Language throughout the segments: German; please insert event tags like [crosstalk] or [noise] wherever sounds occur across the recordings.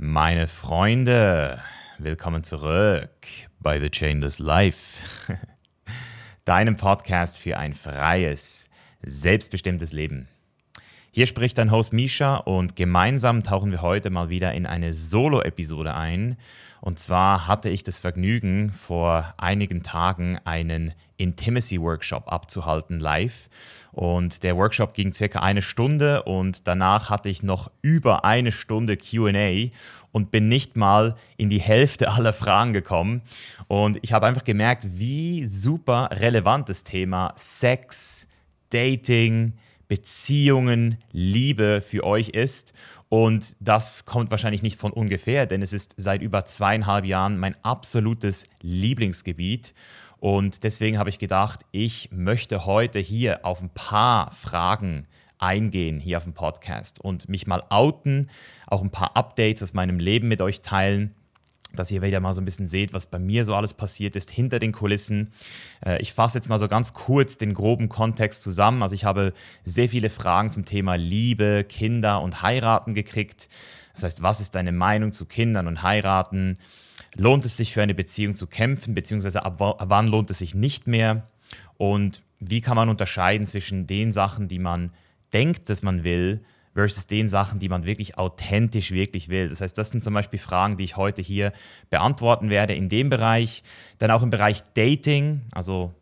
Meine Freunde, willkommen zurück bei The Chainless Life, [laughs] deinem Podcast für ein freies, selbstbestimmtes Leben. Hier spricht dein Host Misha und gemeinsam tauchen wir heute mal wieder in eine Solo-Episode ein. Und zwar hatte ich das Vergnügen, vor einigen Tagen einen Intimacy Workshop abzuhalten live. Und der Workshop ging circa eine Stunde und danach hatte ich noch über eine Stunde QA und bin nicht mal in die Hälfte [laughs] aller Fragen gekommen. Und ich habe einfach gemerkt, wie super relevant das Thema Sex, Dating, Beziehungen, Liebe für euch ist. Und das kommt wahrscheinlich nicht von ungefähr, denn es ist seit über zweieinhalb Jahren mein absolutes Lieblingsgebiet. Und deswegen habe ich gedacht, ich möchte heute hier auf ein paar Fragen eingehen, hier auf dem Podcast und mich mal outen, auch ein paar Updates aus meinem Leben mit euch teilen dass ihr wieder mal so ein bisschen seht, was bei mir so alles passiert ist hinter den Kulissen. Äh, ich fasse jetzt mal so ganz kurz den groben Kontext zusammen. Also ich habe sehr viele Fragen zum Thema Liebe, Kinder und Heiraten gekriegt. Das heißt, was ist deine Meinung zu Kindern und Heiraten? Lohnt es sich für eine Beziehung zu kämpfen, beziehungsweise ab wann lohnt es sich nicht mehr? Und wie kann man unterscheiden zwischen den Sachen, die man denkt, dass man will, versus den Sachen, die man wirklich authentisch wirklich will. Das heißt, das sind zum Beispiel Fragen, die ich heute hier beantworten werde in dem Bereich. Dann auch im Bereich Dating, also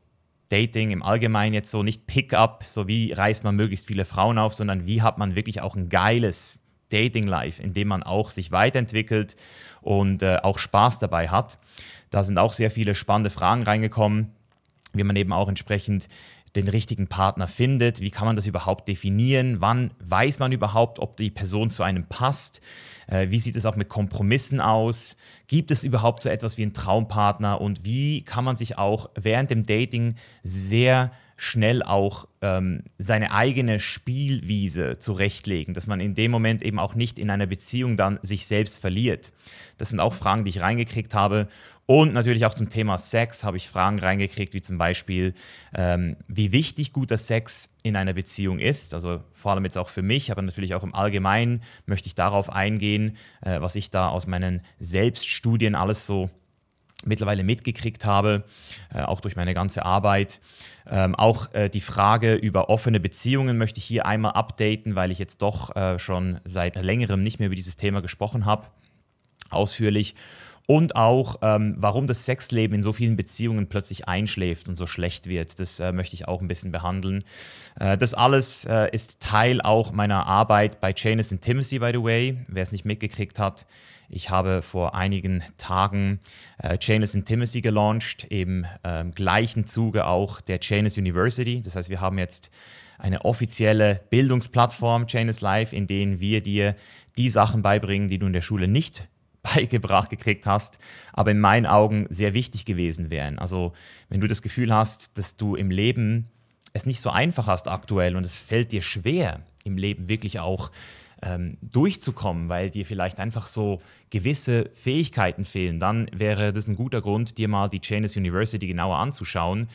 Dating im Allgemeinen jetzt so nicht Pickup, so wie reißt man möglichst viele Frauen auf, sondern wie hat man wirklich auch ein geiles Dating-Life, in dem man auch sich weiterentwickelt und äh, auch Spaß dabei hat. Da sind auch sehr viele spannende Fragen reingekommen, wie man eben auch entsprechend den richtigen Partner findet. Wie kann man das überhaupt definieren? Wann weiß man überhaupt, ob die Person zu einem passt? Äh, wie sieht es auch mit Kompromissen aus? Gibt es überhaupt so etwas wie einen Traumpartner? Und wie kann man sich auch während dem Dating sehr schnell auch ähm, seine eigene Spielwiese zurechtlegen, dass man in dem Moment eben auch nicht in einer Beziehung dann sich selbst verliert. Das sind auch Fragen, die ich reingekriegt habe. Und natürlich auch zum Thema Sex habe ich Fragen reingekriegt, wie zum Beispiel, ähm, wie wichtig guter Sex in einer Beziehung ist. Also vor allem jetzt auch für mich, aber natürlich auch im Allgemeinen möchte ich darauf eingehen, äh, was ich da aus meinen Selbststudien alles so mittlerweile mitgekriegt habe, äh, auch durch meine ganze Arbeit. Ähm, auch äh, die Frage über offene Beziehungen möchte ich hier einmal updaten, weil ich jetzt doch äh, schon seit längerem nicht mehr über dieses Thema gesprochen habe, ausführlich. Und auch, ähm, warum das Sexleben in so vielen Beziehungen plötzlich einschläft und so schlecht wird. Das äh, möchte ich auch ein bisschen behandeln. Äh, das alles äh, ist Teil auch meiner Arbeit bei Janus Intimacy, by the way. Wer es nicht mitgekriegt hat, ich habe vor einigen Tagen äh, Chainless Intimacy gelauncht, im äh, gleichen Zuge auch der Chainless University. Das heißt, wir haben jetzt eine offizielle Bildungsplattform, Chainless Life, in denen wir dir die Sachen beibringen, die du in der Schule nicht beigebracht gekriegt hast, aber in meinen Augen sehr wichtig gewesen wären. Also wenn du das Gefühl hast, dass du im Leben es nicht so einfach hast aktuell und es fällt dir schwer, im Leben wirklich auch ähm, durchzukommen, weil dir vielleicht einfach so gewisse Fähigkeiten fehlen, dann wäre das ein guter Grund, dir mal die Chainless University genauer anzuschauen.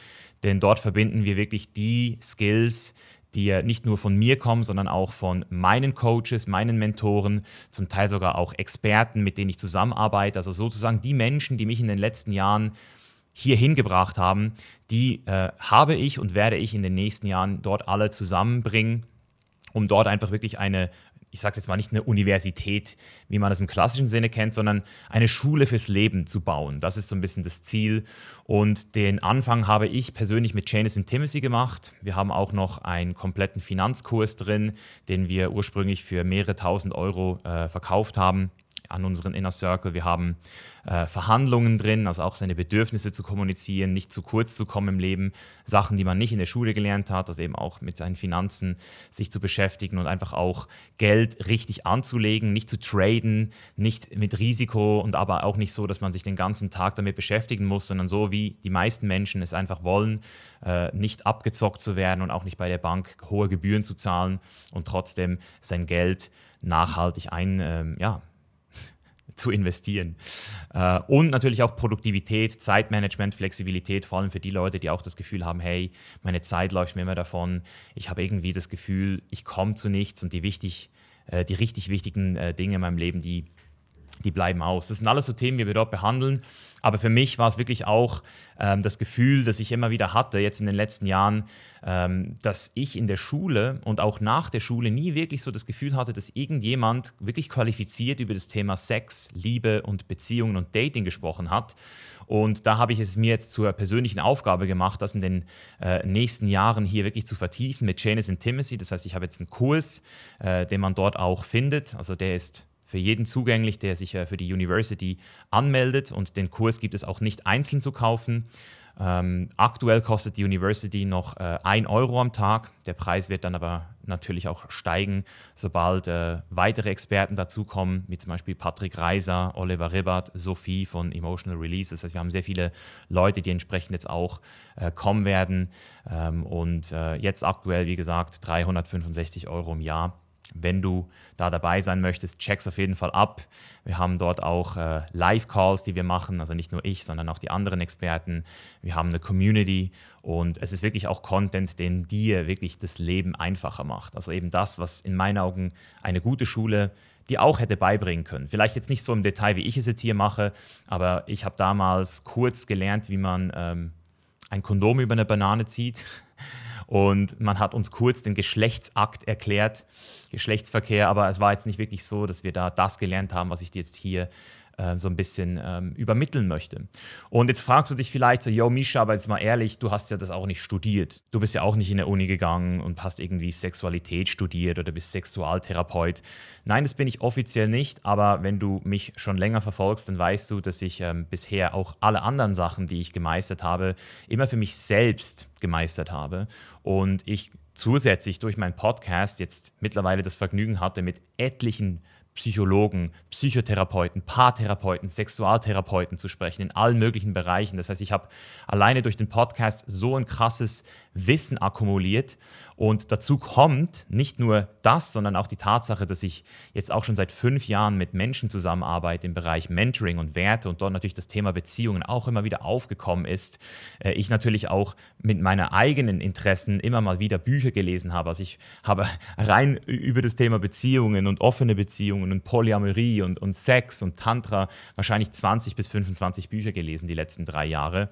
Denn dort verbinden wir wirklich die Skills, die nicht nur von mir kommen, sondern auch von meinen Coaches, meinen Mentoren, zum Teil sogar auch Experten, mit denen ich zusammenarbeite. Also sozusagen die Menschen, die mich in den letzten Jahren hier hingebracht haben, die äh, habe ich und werde ich in den nächsten Jahren dort alle zusammenbringen, um dort einfach wirklich eine ich sage jetzt mal nicht eine Universität, wie man das im klassischen Sinne kennt, sondern eine Schule fürs Leben zu bauen. Das ist so ein bisschen das Ziel. Und den Anfang habe ich persönlich mit Janus Intimacy gemacht. Wir haben auch noch einen kompletten Finanzkurs drin, den wir ursprünglich für mehrere tausend Euro äh, verkauft haben an unseren Inner Circle. Wir haben äh, Verhandlungen drin, also auch seine Bedürfnisse zu kommunizieren, nicht zu kurz zu kommen im Leben, Sachen, die man nicht in der Schule gelernt hat, also eben auch mit seinen Finanzen sich zu beschäftigen und einfach auch Geld richtig anzulegen, nicht zu traden, nicht mit Risiko und aber auch nicht so, dass man sich den ganzen Tag damit beschäftigen muss, sondern so wie die meisten Menschen es einfach wollen, äh, nicht abgezockt zu werden und auch nicht bei der Bank hohe Gebühren zu zahlen und trotzdem sein Geld nachhaltig ein, ähm, ja, zu investieren. Äh, und natürlich auch Produktivität, Zeitmanagement, Flexibilität, vor allem für die Leute, die auch das Gefühl haben, hey, meine Zeit läuft mir immer davon, ich habe irgendwie das Gefühl, ich komme zu nichts und die, wichtig, äh, die richtig wichtigen äh, Dinge in meinem Leben, die die bleiben aus. Das sind alles so Themen, die wir dort behandeln. Aber für mich war es wirklich auch ähm, das Gefühl, das ich immer wieder hatte, jetzt in den letzten Jahren, ähm, dass ich in der Schule und auch nach der Schule nie wirklich so das Gefühl hatte, dass irgendjemand wirklich qualifiziert über das Thema Sex, Liebe und Beziehungen und Dating gesprochen hat. Und da habe ich es mir jetzt zur persönlichen Aufgabe gemacht, das in den äh, nächsten Jahren hier wirklich zu vertiefen mit Janice Intimacy. Das heißt, ich habe jetzt einen Kurs, äh, den man dort auch findet. Also der ist für jeden zugänglich, der sich äh, für die University anmeldet. Und den Kurs gibt es auch nicht einzeln zu kaufen. Ähm, aktuell kostet die University noch äh, 1 Euro am Tag. Der Preis wird dann aber natürlich auch steigen, sobald äh, weitere Experten dazukommen, wie zum Beispiel Patrick Reiser, Oliver Ribbert, Sophie von Emotional Release. Das heißt, wir haben sehr viele Leute, die entsprechend jetzt auch äh, kommen werden. Ähm, und äh, jetzt aktuell, wie gesagt, 365 Euro im Jahr. Wenn du da dabei sein möchtest, check's auf jeden Fall ab. Wir haben dort auch äh, Live-Calls, die wir machen, also nicht nur ich, sondern auch die anderen Experten. Wir haben eine Community und es ist wirklich auch Content, den dir wirklich das Leben einfacher macht. Also eben das, was in meinen Augen eine gute Schule dir auch hätte beibringen können. Vielleicht jetzt nicht so im Detail, wie ich es jetzt hier mache, aber ich habe damals kurz gelernt, wie man ähm, ein Kondom über eine Banane zieht. [laughs] Und man hat uns kurz den Geschlechtsakt erklärt, Geschlechtsverkehr, aber es war jetzt nicht wirklich so, dass wir da das gelernt haben, was ich dir jetzt hier äh, so ein bisschen ähm, übermitteln möchte. Und jetzt fragst du dich vielleicht so, yo Misha, aber jetzt mal ehrlich, du hast ja das auch nicht studiert. Du bist ja auch nicht in der Uni gegangen und hast irgendwie Sexualität studiert oder bist Sexualtherapeut. Nein, das bin ich offiziell nicht, aber wenn du mich schon länger verfolgst, dann weißt du, dass ich ähm, bisher auch alle anderen Sachen, die ich gemeistert habe, immer für mich selbst gemeistert habe. Und ich zusätzlich durch meinen Podcast jetzt mittlerweile das Vergnügen hatte, mit etlichen Psychologen, Psychotherapeuten, Paartherapeuten, Sexualtherapeuten zu sprechen, in allen möglichen Bereichen. Das heißt, ich habe alleine durch den Podcast so ein krasses Wissen akkumuliert. Und dazu kommt nicht nur das, sondern auch die Tatsache, dass ich jetzt auch schon seit fünf Jahren mit Menschen zusammenarbeite im Bereich Mentoring und Werte und dort natürlich das Thema Beziehungen auch immer wieder aufgekommen ist. Äh, ich natürlich auch mit meinen eigenen Interessen immer mal wieder Bücher gelesen habe. Also ich habe rein über das Thema Beziehungen und offene Beziehungen und Polyamorie und, und Sex und Tantra wahrscheinlich 20 bis 25 Bücher gelesen die letzten drei Jahre.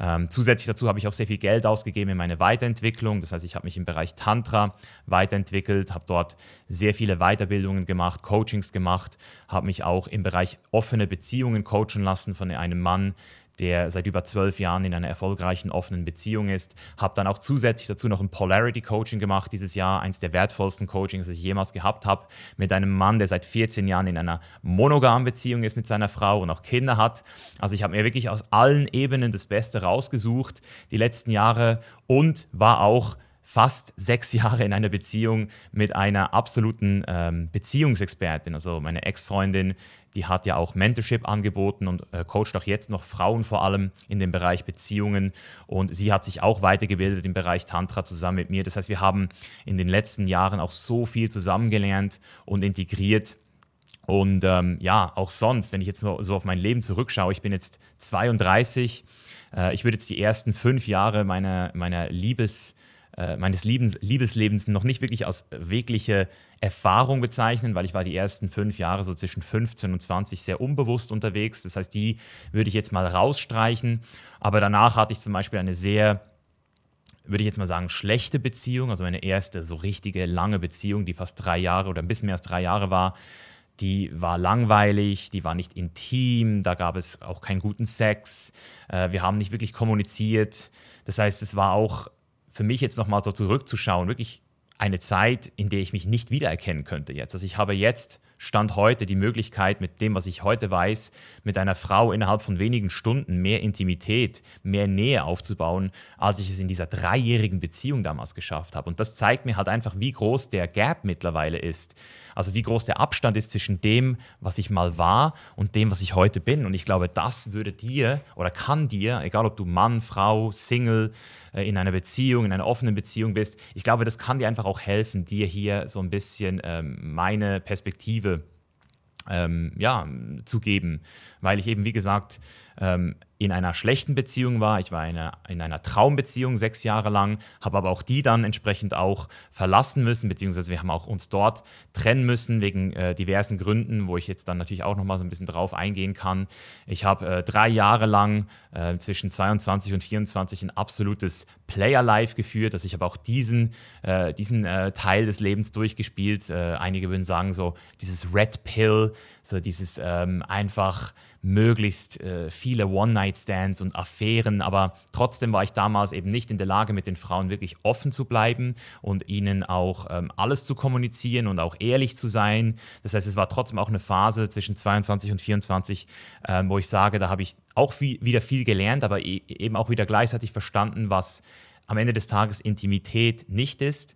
Ähm, zusätzlich dazu habe ich auch sehr viel Geld ausgegeben in meine Weiterentwicklung. Das heißt, ich habe mich im Bereich Tantra weiterentwickelt, habe dort sehr viele Weiterbildungen gemacht, Coachings gemacht, habe mich auch im Bereich offene Beziehungen coachen lassen von einem Mann, der seit über zwölf Jahren in einer erfolgreichen offenen Beziehung ist. Habe dann auch zusätzlich dazu noch ein Polarity Coaching gemacht dieses Jahr, eines der wertvollsten Coachings, das ich jemals gehabt habe, mit einem Mann, der seit 14 Jahren in einer monogamen Beziehung ist mit seiner Frau und auch Kinder hat. Also ich habe mir wirklich aus allen Ebenen das Beste rausgesucht die letzten Jahre und war auch fast sechs Jahre in einer Beziehung mit einer absoluten ähm, Beziehungsexpertin. Also meine Ex-Freundin, die hat ja auch Mentorship angeboten und äh, coacht auch jetzt noch Frauen vor allem in dem Bereich Beziehungen. Und sie hat sich auch weitergebildet im Bereich Tantra zusammen mit mir. Das heißt, wir haben in den letzten Jahren auch so viel zusammengelernt und integriert. Und ähm, ja, auch sonst, wenn ich jetzt so auf mein Leben zurückschaue, ich bin jetzt 32, äh, ich würde jetzt die ersten fünf Jahre meiner, meiner Liebes- äh, meines Liebens, Liebeslebens noch nicht wirklich als wirkliche Erfahrung bezeichnen, weil ich war die ersten fünf Jahre so zwischen 15 und 20 sehr unbewusst unterwegs. Das heißt, die würde ich jetzt mal rausstreichen. Aber danach hatte ich zum Beispiel eine sehr würde ich jetzt mal sagen, schlechte Beziehung, also meine erste so richtige lange Beziehung, die fast drei Jahre oder ein bisschen mehr als drei Jahre war, die war langweilig, die war nicht intim, da gab es auch keinen guten Sex, äh, wir haben nicht wirklich kommuniziert. Das heißt, es war auch für mich jetzt nochmal so zurückzuschauen, wirklich eine Zeit, in der ich mich nicht wiedererkennen könnte jetzt. Also ich habe jetzt Stand heute die Möglichkeit, mit dem, was ich heute weiß, mit einer Frau innerhalb von wenigen Stunden mehr Intimität, mehr Nähe aufzubauen, als ich es in dieser dreijährigen Beziehung damals geschafft habe. Und das zeigt mir halt einfach, wie groß der Gap mittlerweile ist. Also wie groß der Abstand ist zwischen dem, was ich mal war und dem, was ich heute bin. Und ich glaube, das würde dir oder kann dir, egal ob du Mann, Frau, Single, äh, in einer Beziehung, in einer offenen Beziehung bist, ich glaube, das kann dir einfach auch helfen, dir hier so ein bisschen ähm, meine Perspektive ähm, ja, zu geben, weil ich eben, wie gesagt, ähm, in einer schlechten Beziehung war. Ich war in einer, in einer Traumbeziehung sechs Jahre lang, habe aber auch die dann entsprechend auch verlassen müssen, beziehungsweise wir haben auch uns dort trennen müssen wegen äh, diversen Gründen, wo ich jetzt dann natürlich auch nochmal so ein bisschen drauf eingehen kann. Ich habe äh, drei Jahre lang äh, zwischen 22 und 24 ein absolutes Player-Life geführt. Also ich habe auch diesen, äh, diesen äh, Teil des Lebens durchgespielt. Äh, einige würden sagen so dieses Red Pill, so dieses ähm, einfach möglichst äh, viele One-Night-Stands und Affären, aber trotzdem war ich damals eben nicht in der Lage, mit den Frauen wirklich offen zu bleiben und ihnen auch ähm, alles zu kommunizieren und auch ehrlich zu sein. Das heißt, es war trotzdem auch eine Phase zwischen 22 und 24, ähm, wo ich sage, da habe ich auch viel, wieder viel gelernt, aber e eben auch wieder gleichzeitig verstanden, was am Ende des Tages Intimität nicht ist.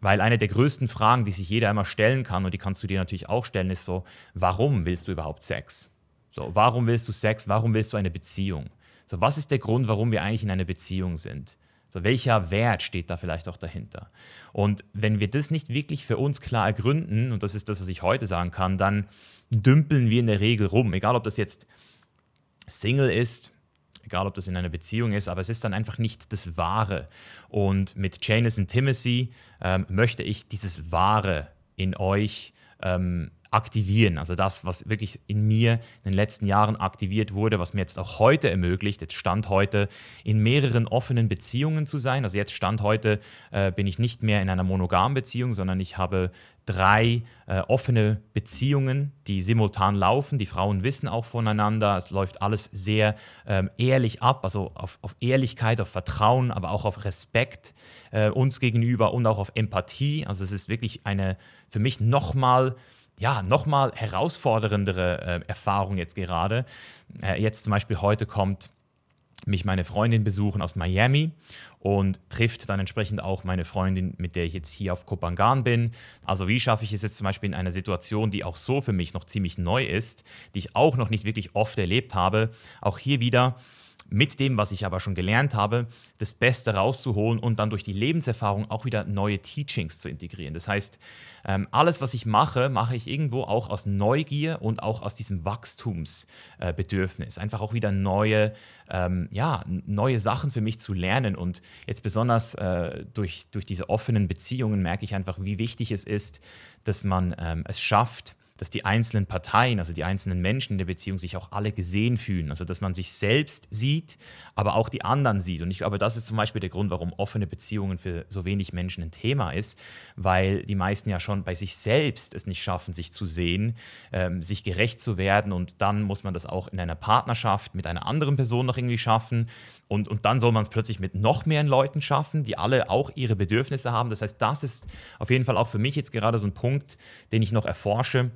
Weil eine der größten Fragen, die sich jeder immer stellen kann, und die kannst du dir natürlich auch stellen, ist so, warum willst du überhaupt Sex? So, warum willst du Sex? Warum willst du eine Beziehung? So, was ist der Grund, warum wir eigentlich in einer Beziehung sind? So, welcher Wert steht da vielleicht auch dahinter? Und wenn wir das nicht wirklich für uns klar ergründen, und das ist das, was ich heute sagen kann, dann dümpeln wir in der Regel rum. Egal, ob das jetzt Single ist, egal, ob das in einer Beziehung ist, aber es ist dann einfach nicht das Wahre. Und mit Janice und Timothy ähm, möchte ich dieses Wahre in euch ähm, aktivieren. Also das, was wirklich in mir in den letzten Jahren aktiviert wurde, was mir jetzt auch heute ermöglicht, jetzt Stand heute, in mehreren offenen Beziehungen zu sein. Also jetzt Stand heute äh, bin ich nicht mehr in einer monogamen Beziehung, sondern ich habe drei äh, offene Beziehungen, die simultan laufen. Die Frauen wissen auch voneinander. Es läuft alles sehr ähm, ehrlich ab, also auf, auf, Ehrlichkeit, auf Vertrauen, aber auch auf Respekt äh, uns gegenüber und auch auf Empathie. Also es ist wirklich eine für mich nochmal ja, nochmal herausforderndere äh, Erfahrung jetzt gerade. Äh, jetzt zum Beispiel heute kommt mich meine Freundin besuchen aus Miami und trifft dann entsprechend auch meine Freundin, mit der ich jetzt hier auf Kopangan bin. Also wie schaffe ich es jetzt zum Beispiel in einer Situation, die auch so für mich noch ziemlich neu ist, die ich auch noch nicht wirklich oft erlebt habe, auch hier wieder mit dem, was ich aber schon gelernt habe, das Beste rauszuholen und dann durch die Lebenserfahrung auch wieder neue Teachings zu integrieren. Das heißt, ähm, alles, was ich mache, mache ich irgendwo auch aus Neugier und auch aus diesem Wachstumsbedürfnis. Einfach auch wieder neue, ähm, ja, neue Sachen für mich zu lernen. Und jetzt besonders äh, durch, durch diese offenen Beziehungen merke ich einfach, wie wichtig es ist, dass man ähm, es schafft, dass die einzelnen Parteien, also die einzelnen Menschen in der Beziehung sich auch alle gesehen fühlen. Also dass man sich selbst sieht, aber auch die anderen sieht. Und ich glaube, das ist zum Beispiel der Grund, warum offene Beziehungen für so wenig Menschen ein Thema ist, weil die meisten ja schon bei sich selbst es nicht schaffen, sich zu sehen, ähm, sich gerecht zu werden. Und dann muss man das auch in einer Partnerschaft mit einer anderen Person noch irgendwie schaffen. Und, und dann soll man es plötzlich mit noch mehr Leuten schaffen, die alle auch ihre Bedürfnisse haben. Das heißt, das ist auf jeden Fall auch für mich jetzt gerade so ein Punkt, den ich noch erforsche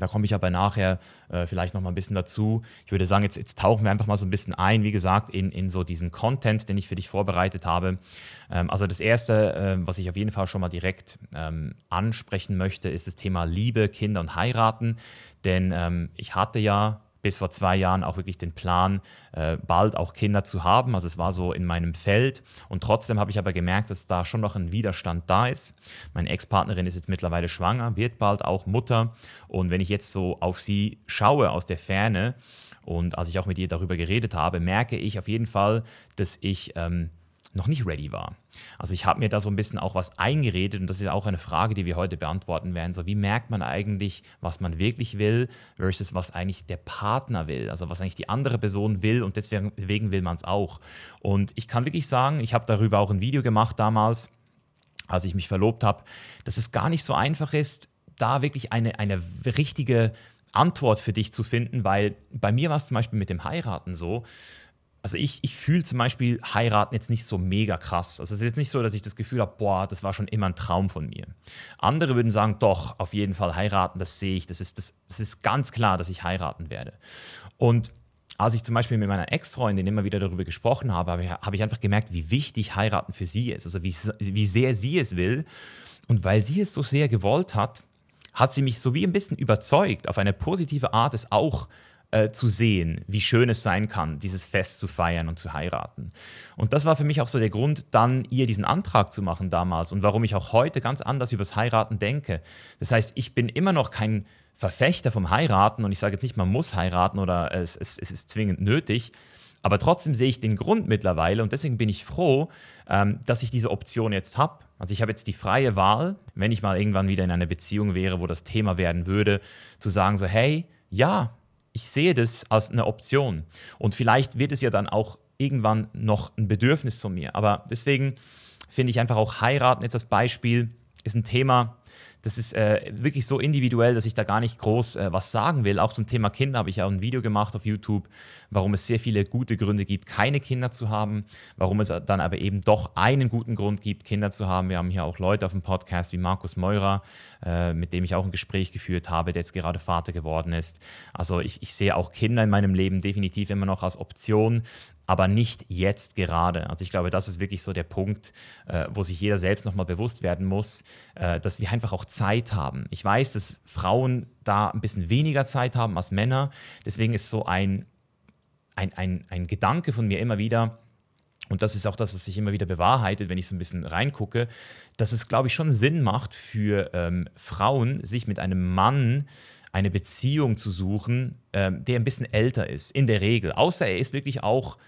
da komme ich aber nachher äh, vielleicht noch mal ein bisschen dazu. Ich würde sagen, jetzt, jetzt, tauchen wir einfach mal so ein bisschen ein, wie gesagt, in, in so diesen Content, den ich für dich vorbereitet habe. Ähm, also das Erste, äh, was ich auf jeden Fall schon mal direkt ähm, ansprechen möchte, ist das Thema Liebe, Kinder und Heiraten. Denn ähm, ich hatte ja bis vor zwei Jahren auch wirklich den Plan, äh, bald auch Kinder zu haben. Also es war so in meinem Feld. Und trotzdem habe ich aber gemerkt, dass da schon noch ein Widerstand da ist. Meine Ex-Partnerin ist jetzt mittlerweile schwanger, wird bald auch Mutter. Und wenn ich jetzt so auf sie schaue aus der Ferne und als ich auch mit ihr darüber geredet habe, merke ich auf jeden Fall, dass ich ähm, noch nicht ready war. Also ich habe mir da so ein bisschen auch was eingeredet und das ist auch eine Frage, die wir heute beantworten werden. So, wie merkt man eigentlich, was man wirklich will versus was eigentlich der Partner will, also was eigentlich die andere Person will und deswegen will man es auch. Und ich kann wirklich sagen, ich habe darüber auch ein Video gemacht damals, als ich mich verlobt habe, dass es gar nicht so einfach ist, da wirklich eine, eine richtige Antwort für dich zu finden, weil bei mir war es zum Beispiel mit dem Heiraten so, also ich, ich fühle zum Beispiel heiraten jetzt nicht so mega krass. Also es ist jetzt nicht so, dass ich das Gefühl habe, boah, das war schon immer ein Traum von mir. Andere würden sagen, doch, auf jeden Fall heiraten, das sehe ich. Das ist, das, das ist ganz klar, dass ich heiraten werde. Und als ich zum Beispiel mit meiner Ex-Freundin immer wieder darüber gesprochen habe, habe ich, habe ich einfach gemerkt, wie wichtig heiraten für sie ist. Also wie, wie sehr sie es will. Und weil sie es so sehr gewollt hat, hat sie mich so wie ein bisschen überzeugt, auf eine positive Art es auch äh, zu sehen, wie schön es sein kann, dieses Fest zu feiern und zu heiraten. Und das war für mich auch so der Grund, dann ihr diesen Antrag zu machen damals und warum ich auch heute ganz anders über das Heiraten denke. Das heißt, ich bin immer noch kein Verfechter vom Heiraten und ich sage jetzt nicht, man muss heiraten oder es, es, es ist zwingend nötig. Aber trotzdem sehe ich den Grund mittlerweile und deswegen bin ich froh, ähm, dass ich diese Option jetzt habe. Also ich habe jetzt die freie Wahl, wenn ich mal irgendwann wieder in einer Beziehung wäre, wo das Thema werden würde, zu sagen so, hey, ja, ich sehe das als eine Option. Und vielleicht wird es ja dann auch irgendwann noch ein Bedürfnis von mir. Aber deswegen finde ich einfach auch heiraten jetzt als Beispiel ist ein Thema, das ist äh, wirklich so individuell, dass ich da gar nicht groß äh, was sagen will. Auch zum Thema Kinder habe ich auch ein Video gemacht auf YouTube, warum es sehr viele gute Gründe gibt, keine Kinder zu haben, warum es dann aber eben doch einen guten Grund gibt, Kinder zu haben. Wir haben hier auch Leute auf dem Podcast wie Markus Meurer, äh, mit dem ich auch ein Gespräch geführt habe, der jetzt gerade Vater geworden ist. Also ich, ich sehe auch Kinder in meinem Leben definitiv immer noch als Option, aber nicht jetzt gerade. Also ich glaube, das ist wirklich so der Punkt, äh, wo sich jeder selbst nochmal bewusst werden muss, äh, dass wir einfach auch Zeit haben. Ich weiß, dass Frauen da ein bisschen weniger Zeit haben als Männer. Deswegen ist so ein, ein, ein, ein Gedanke von mir immer wieder, und das ist auch das, was sich immer wieder bewahrheitet, wenn ich so ein bisschen reingucke, dass es, glaube ich, schon Sinn macht für ähm, Frauen, sich mit einem Mann eine Beziehung zu suchen, ähm, der ein bisschen älter ist, in der Regel. Außer er ist wirklich auch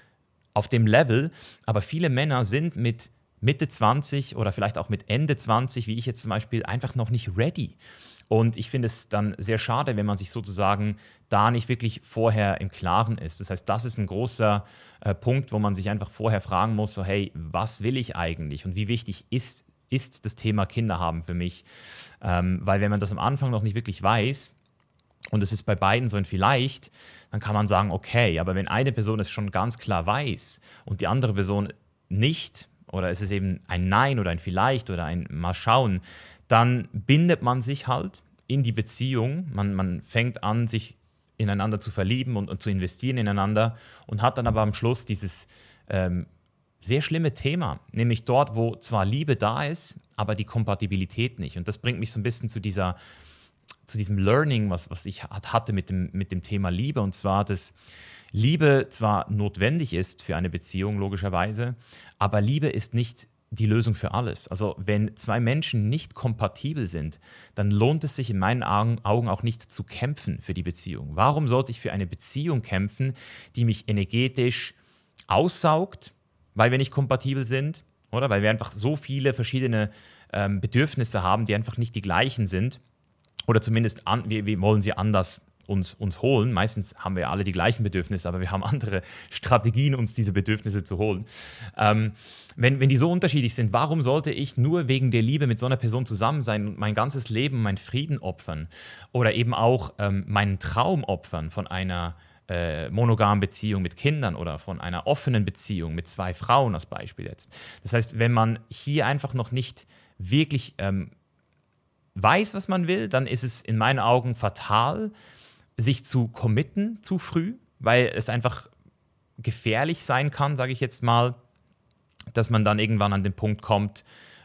auf dem Level, aber viele Männer sind mit Mitte 20 oder vielleicht auch mit Ende 20, wie ich jetzt zum Beispiel, einfach noch nicht ready. Und ich finde es dann sehr schade, wenn man sich sozusagen da nicht wirklich vorher im Klaren ist. Das heißt, das ist ein großer äh, Punkt, wo man sich einfach vorher fragen muss, so hey, was will ich eigentlich und wie wichtig ist, ist das Thema Kinder haben für mich? Ähm, weil wenn man das am Anfang noch nicht wirklich weiß, und es ist bei beiden so ein vielleicht, dann kann man sagen, okay, aber wenn eine Person es schon ganz klar weiß und die andere Person nicht, oder es ist eben ein Nein oder ein Vielleicht oder ein Mal schauen, dann bindet man sich halt in die Beziehung. Man, man fängt an, sich ineinander zu verlieben und, und zu investieren ineinander und hat dann aber am Schluss dieses ähm, sehr schlimme Thema, nämlich dort, wo zwar Liebe da ist, aber die Kompatibilität nicht. Und das bringt mich so ein bisschen zu dieser zu diesem Learning, was, was ich hatte mit dem, mit dem Thema Liebe. Und zwar, dass Liebe zwar notwendig ist für eine Beziehung, logischerweise, aber Liebe ist nicht die Lösung für alles. Also wenn zwei Menschen nicht kompatibel sind, dann lohnt es sich in meinen Augen auch nicht zu kämpfen für die Beziehung. Warum sollte ich für eine Beziehung kämpfen, die mich energetisch aussaugt, weil wir nicht kompatibel sind, oder? Weil wir einfach so viele verschiedene ähm, Bedürfnisse haben, die einfach nicht die gleichen sind oder zumindest an, wir, wir wollen sie anders uns, uns holen. Meistens haben wir alle die gleichen Bedürfnisse, aber wir haben andere Strategien, uns diese Bedürfnisse zu holen. Ähm, wenn, wenn die so unterschiedlich sind, warum sollte ich nur wegen der Liebe mit so einer Person zusammen sein und mein ganzes Leben, meinen Frieden opfern? Oder eben auch ähm, meinen Traum opfern von einer äh, monogamen Beziehung mit Kindern oder von einer offenen Beziehung mit zwei Frauen als Beispiel jetzt. Das heißt, wenn man hier einfach noch nicht wirklich ähm, weiß, was man will, dann ist es in meinen Augen fatal, sich zu committen zu früh, weil es einfach gefährlich sein kann, sage ich jetzt mal, dass man dann irgendwann an den Punkt kommt,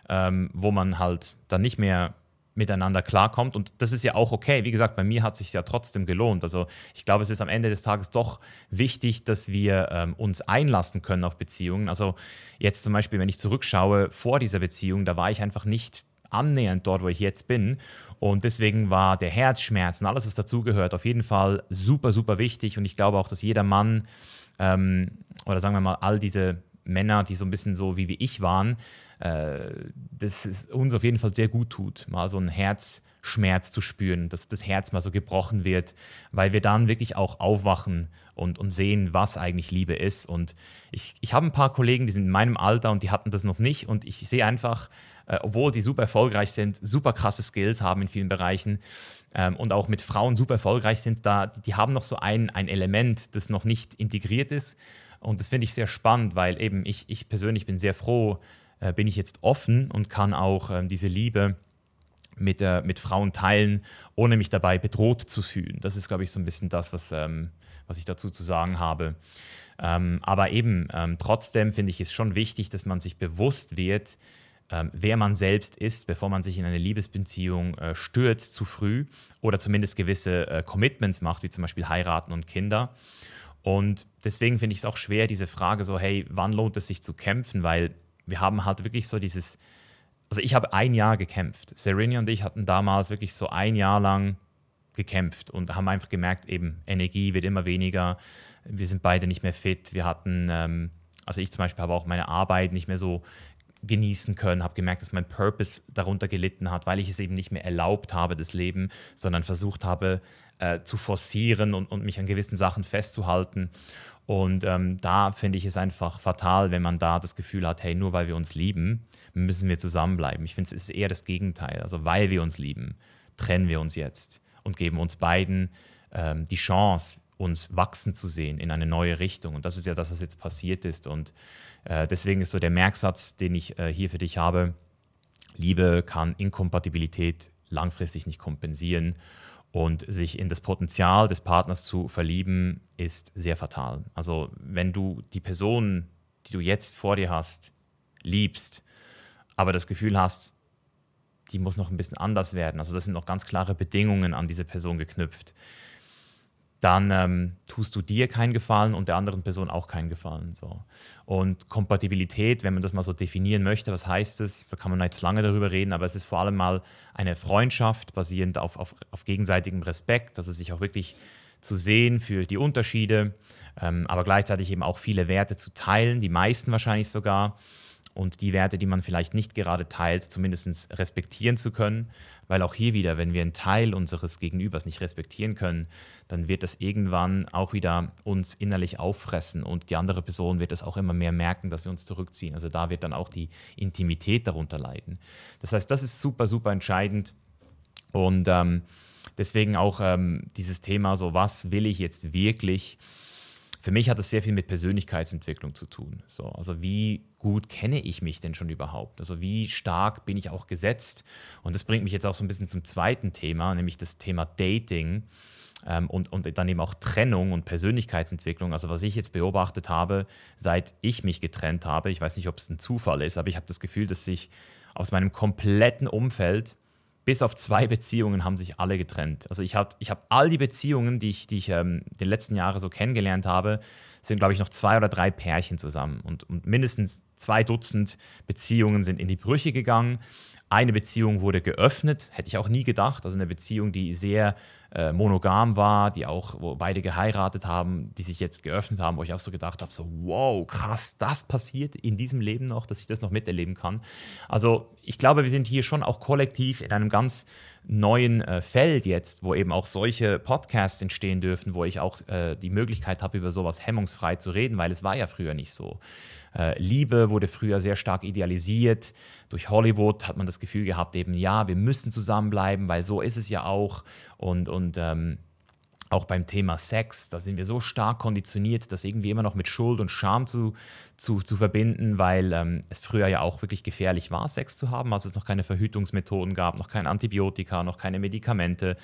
ähm, wo man halt dann nicht mehr miteinander klarkommt. Und das ist ja auch okay. Wie gesagt, bei mir hat es sich ja trotzdem gelohnt. Also ich glaube, es ist am Ende des Tages doch wichtig, dass wir ähm, uns einlassen können auf Beziehungen. Also jetzt zum Beispiel, wenn ich zurückschaue vor dieser Beziehung, da war ich einfach nicht annähernd dort, wo ich jetzt bin. Und deswegen war der Herzschmerz und alles, was dazugehört, auf jeden Fall super, super wichtig. Und ich glaube auch, dass jeder Mann ähm, oder sagen wir mal all diese Männer, die so ein bisschen so wie, wie ich waren, äh, dass es uns auf jeden Fall sehr gut tut, mal so einen Herzschmerz zu spüren, dass das Herz mal so gebrochen wird, weil wir dann wirklich auch aufwachen und, und sehen, was eigentlich Liebe ist. Und ich, ich habe ein paar Kollegen, die sind in meinem Alter und die hatten das noch nicht. Und ich sehe einfach, äh, obwohl die super erfolgreich sind, super krasse Skills haben in vielen Bereichen ähm, und auch mit Frauen super erfolgreich sind, da, die haben noch so ein, ein Element, das noch nicht integriert ist. Und das finde ich sehr spannend, weil eben ich, ich persönlich bin sehr froh, äh, bin ich jetzt offen und kann auch ähm, diese Liebe mit, äh, mit Frauen teilen, ohne mich dabei bedroht zu fühlen. Das ist, glaube ich, so ein bisschen das, was, ähm, was ich dazu zu sagen habe. Ähm, aber eben, ähm, trotzdem finde ich es schon wichtig, dass man sich bewusst wird, ähm, wer man selbst ist, bevor man sich in eine Liebesbeziehung äh, stürzt zu früh oder zumindest gewisse äh, Commitments macht, wie zum Beispiel heiraten und Kinder. Und deswegen finde ich es auch schwer, diese Frage so, hey, wann lohnt es sich zu kämpfen? Weil wir haben halt wirklich so dieses, also ich habe ein Jahr gekämpft. Serenia und ich hatten damals wirklich so ein Jahr lang gekämpft und haben einfach gemerkt, eben Energie wird immer weniger, wir sind beide nicht mehr fit, wir hatten, ähm, also ich zum Beispiel habe auch meine Arbeit nicht mehr so genießen können, habe gemerkt, dass mein Purpose darunter gelitten hat, weil ich es eben nicht mehr erlaubt habe, das Leben, sondern versucht habe äh, zu forcieren und, und mich an gewissen Sachen festzuhalten. Und ähm, da finde ich es einfach fatal, wenn man da das Gefühl hat, hey, nur weil wir uns lieben, müssen wir zusammenbleiben. Ich finde, es ist eher das Gegenteil. Also weil wir uns lieben, trennen wir uns jetzt und geben uns beiden ähm, die Chance, uns wachsen zu sehen in eine neue Richtung. Und das ist ja das, was jetzt passiert ist. Und äh, deswegen ist so der Merksatz, den ich äh, hier für dich habe, Liebe kann Inkompatibilität langfristig nicht kompensieren. Und sich in das Potenzial des Partners zu verlieben, ist sehr fatal. Also wenn du die Person, die du jetzt vor dir hast, liebst, aber das Gefühl hast, die muss noch ein bisschen anders werden, also das sind noch ganz klare Bedingungen an diese Person geknüpft, dann ähm, tust du dir keinen Gefallen und der anderen Person auch keinen Gefallen. So. Und Kompatibilität, wenn man das mal so definieren möchte, was heißt es? Da kann man jetzt lange darüber reden, aber es ist vor allem mal eine Freundschaft basierend auf, auf, auf gegenseitigem Respekt, also sich auch wirklich zu sehen für die Unterschiede, ähm, aber gleichzeitig eben auch viele Werte zu teilen, die meisten wahrscheinlich sogar und die Werte, die man vielleicht nicht gerade teilt, zumindest respektieren zu können. Weil auch hier wieder, wenn wir einen Teil unseres Gegenübers nicht respektieren können, dann wird das irgendwann auch wieder uns innerlich auffressen und die andere Person wird es auch immer mehr merken, dass wir uns zurückziehen. Also da wird dann auch die Intimität darunter leiden. Das heißt, das ist super, super entscheidend und ähm, deswegen auch ähm, dieses Thema, so was will ich jetzt wirklich? Für mich hat das sehr viel mit Persönlichkeitsentwicklung zu tun. So, also wie gut kenne ich mich denn schon überhaupt? Also wie stark bin ich auch gesetzt? Und das bringt mich jetzt auch so ein bisschen zum zweiten Thema, nämlich das Thema Dating. Ähm, und, und dann eben auch Trennung und Persönlichkeitsentwicklung. Also was ich jetzt beobachtet habe, seit ich mich getrennt habe, ich weiß nicht, ob es ein Zufall ist, aber ich habe das Gefühl, dass sich aus meinem kompletten Umfeld bis auf zwei Beziehungen haben sich alle getrennt. Also ich habe ich hab all die Beziehungen, die ich, die ich ähm, die letzten Jahre so kennengelernt habe, sind, glaube ich, noch zwei oder drei Pärchen zusammen. Und, und mindestens zwei Dutzend Beziehungen sind in die Brüche gegangen. Eine Beziehung wurde geöffnet, hätte ich auch nie gedacht. Also eine Beziehung, die sehr äh, monogam war, die auch, wo beide geheiratet haben, die sich jetzt geöffnet haben, wo ich auch so gedacht habe, so wow, krass, das passiert in diesem Leben noch, dass ich das noch miterleben kann. Also ich glaube, wir sind hier schon auch kollektiv in einem ganz neuen äh, Feld jetzt, wo eben auch solche Podcasts entstehen dürfen, wo ich auch äh, die Möglichkeit habe, über sowas hemmungsfrei zu reden, weil es war ja früher nicht so. Äh, Liebe wurde früher sehr stark idealisiert. Durch Hollywood hat man das Gefühl gehabt, eben ja, wir müssen zusammenbleiben, weil so ist es ja auch. Und, und ähm, auch beim Thema Sex, da sind wir so stark konditioniert, das irgendwie immer noch mit Schuld und Scham zu, zu, zu verbinden, weil ähm, es früher ja auch wirklich gefährlich war, Sex zu haben, als es noch keine Verhütungsmethoden gab, noch kein Antibiotika, noch keine Medikamente.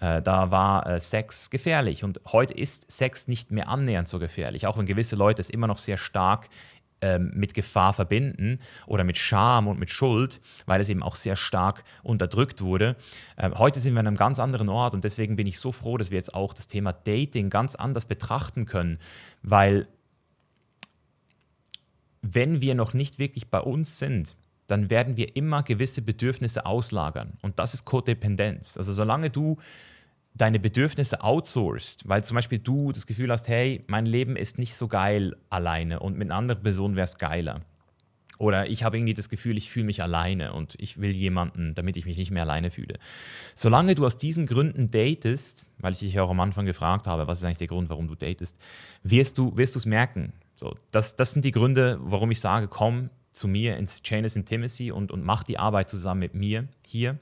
Äh, da war äh, Sex gefährlich und heute ist Sex nicht mehr annähernd so gefährlich, auch wenn gewisse Leute es immer noch sehr stark ähm, mit Gefahr verbinden oder mit Scham und mit Schuld, weil es eben auch sehr stark unterdrückt wurde. Ähm, heute sind wir an einem ganz anderen Ort und deswegen bin ich so froh, dass wir jetzt auch das Thema Dating ganz anders betrachten können, weil wenn wir noch nicht wirklich bei uns sind, dann werden wir immer gewisse Bedürfnisse auslagern. Und das ist Codependenz. Also solange du deine Bedürfnisse outsourced, weil zum Beispiel du das Gefühl hast, hey, mein Leben ist nicht so geil alleine und mit einer anderen Person wäre es geiler. Oder ich habe irgendwie das Gefühl, ich fühle mich alleine und ich will jemanden, damit ich mich nicht mehr alleine fühle. Solange du aus diesen Gründen datest, weil ich dich ja auch am Anfang gefragt habe, was ist eigentlich der Grund, warum du datest, wirst du es merken. So, das, das sind die Gründe, warum ich sage, komm zu mir ins Chainless Intimacy und, und mach die Arbeit zusammen mit mir hier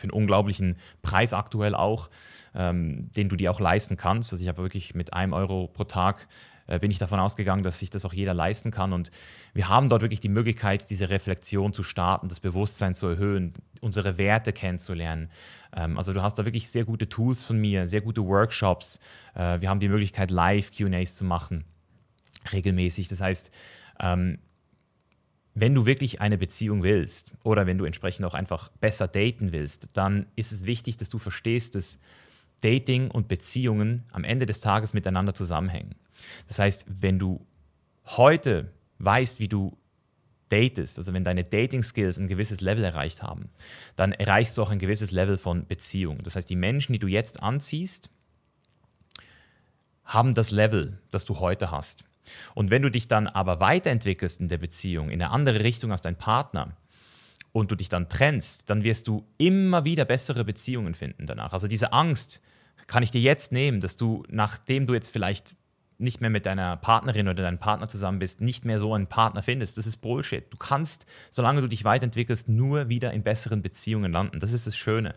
für einen unglaublichen Preis aktuell auch, ähm, den du dir auch leisten kannst. Also ich habe wirklich mit einem Euro pro Tag äh, bin ich davon ausgegangen, dass sich das auch jeder leisten kann. Und wir haben dort wirklich die Möglichkeit, diese Reflexion zu starten, das Bewusstsein zu erhöhen, unsere Werte kennenzulernen. Ähm, also du hast da wirklich sehr gute Tools von mir, sehr gute Workshops. Äh, wir haben die Möglichkeit, Live-QAs zu machen, regelmäßig. Das heißt, ähm, wenn du wirklich eine Beziehung willst oder wenn du entsprechend auch einfach besser daten willst, dann ist es wichtig, dass du verstehst, dass Dating und Beziehungen am Ende des Tages miteinander zusammenhängen. Das heißt, wenn du heute weißt, wie du datest, also wenn deine Dating-Skills ein gewisses Level erreicht haben, dann erreichst du auch ein gewisses Level von Beziehung. Das heißt, die Menschen, die du jetzt anziehst, haben das Level, das du heute hast. Und wenn du dich dann aber weiterentwickelst in der Beziehung, in eine andere Richtung als dein Partner, und du dich dann trennst, dann wirst du immer wieder bessere Beziehungen finden danach. Also diese Angst kann ich dir jetzt nehmen, dass du, nachdem du jetzt vielleicht nicht mehr mit deiner Partnerin oder deinem Partner zusammen bist, nicht mehr so einen Partner findest. Das ist Bullshit. Du kannst, solange du dich weiterentwickelst, nur wieder in besseren Beziehungen landen. Das ist das Schöne.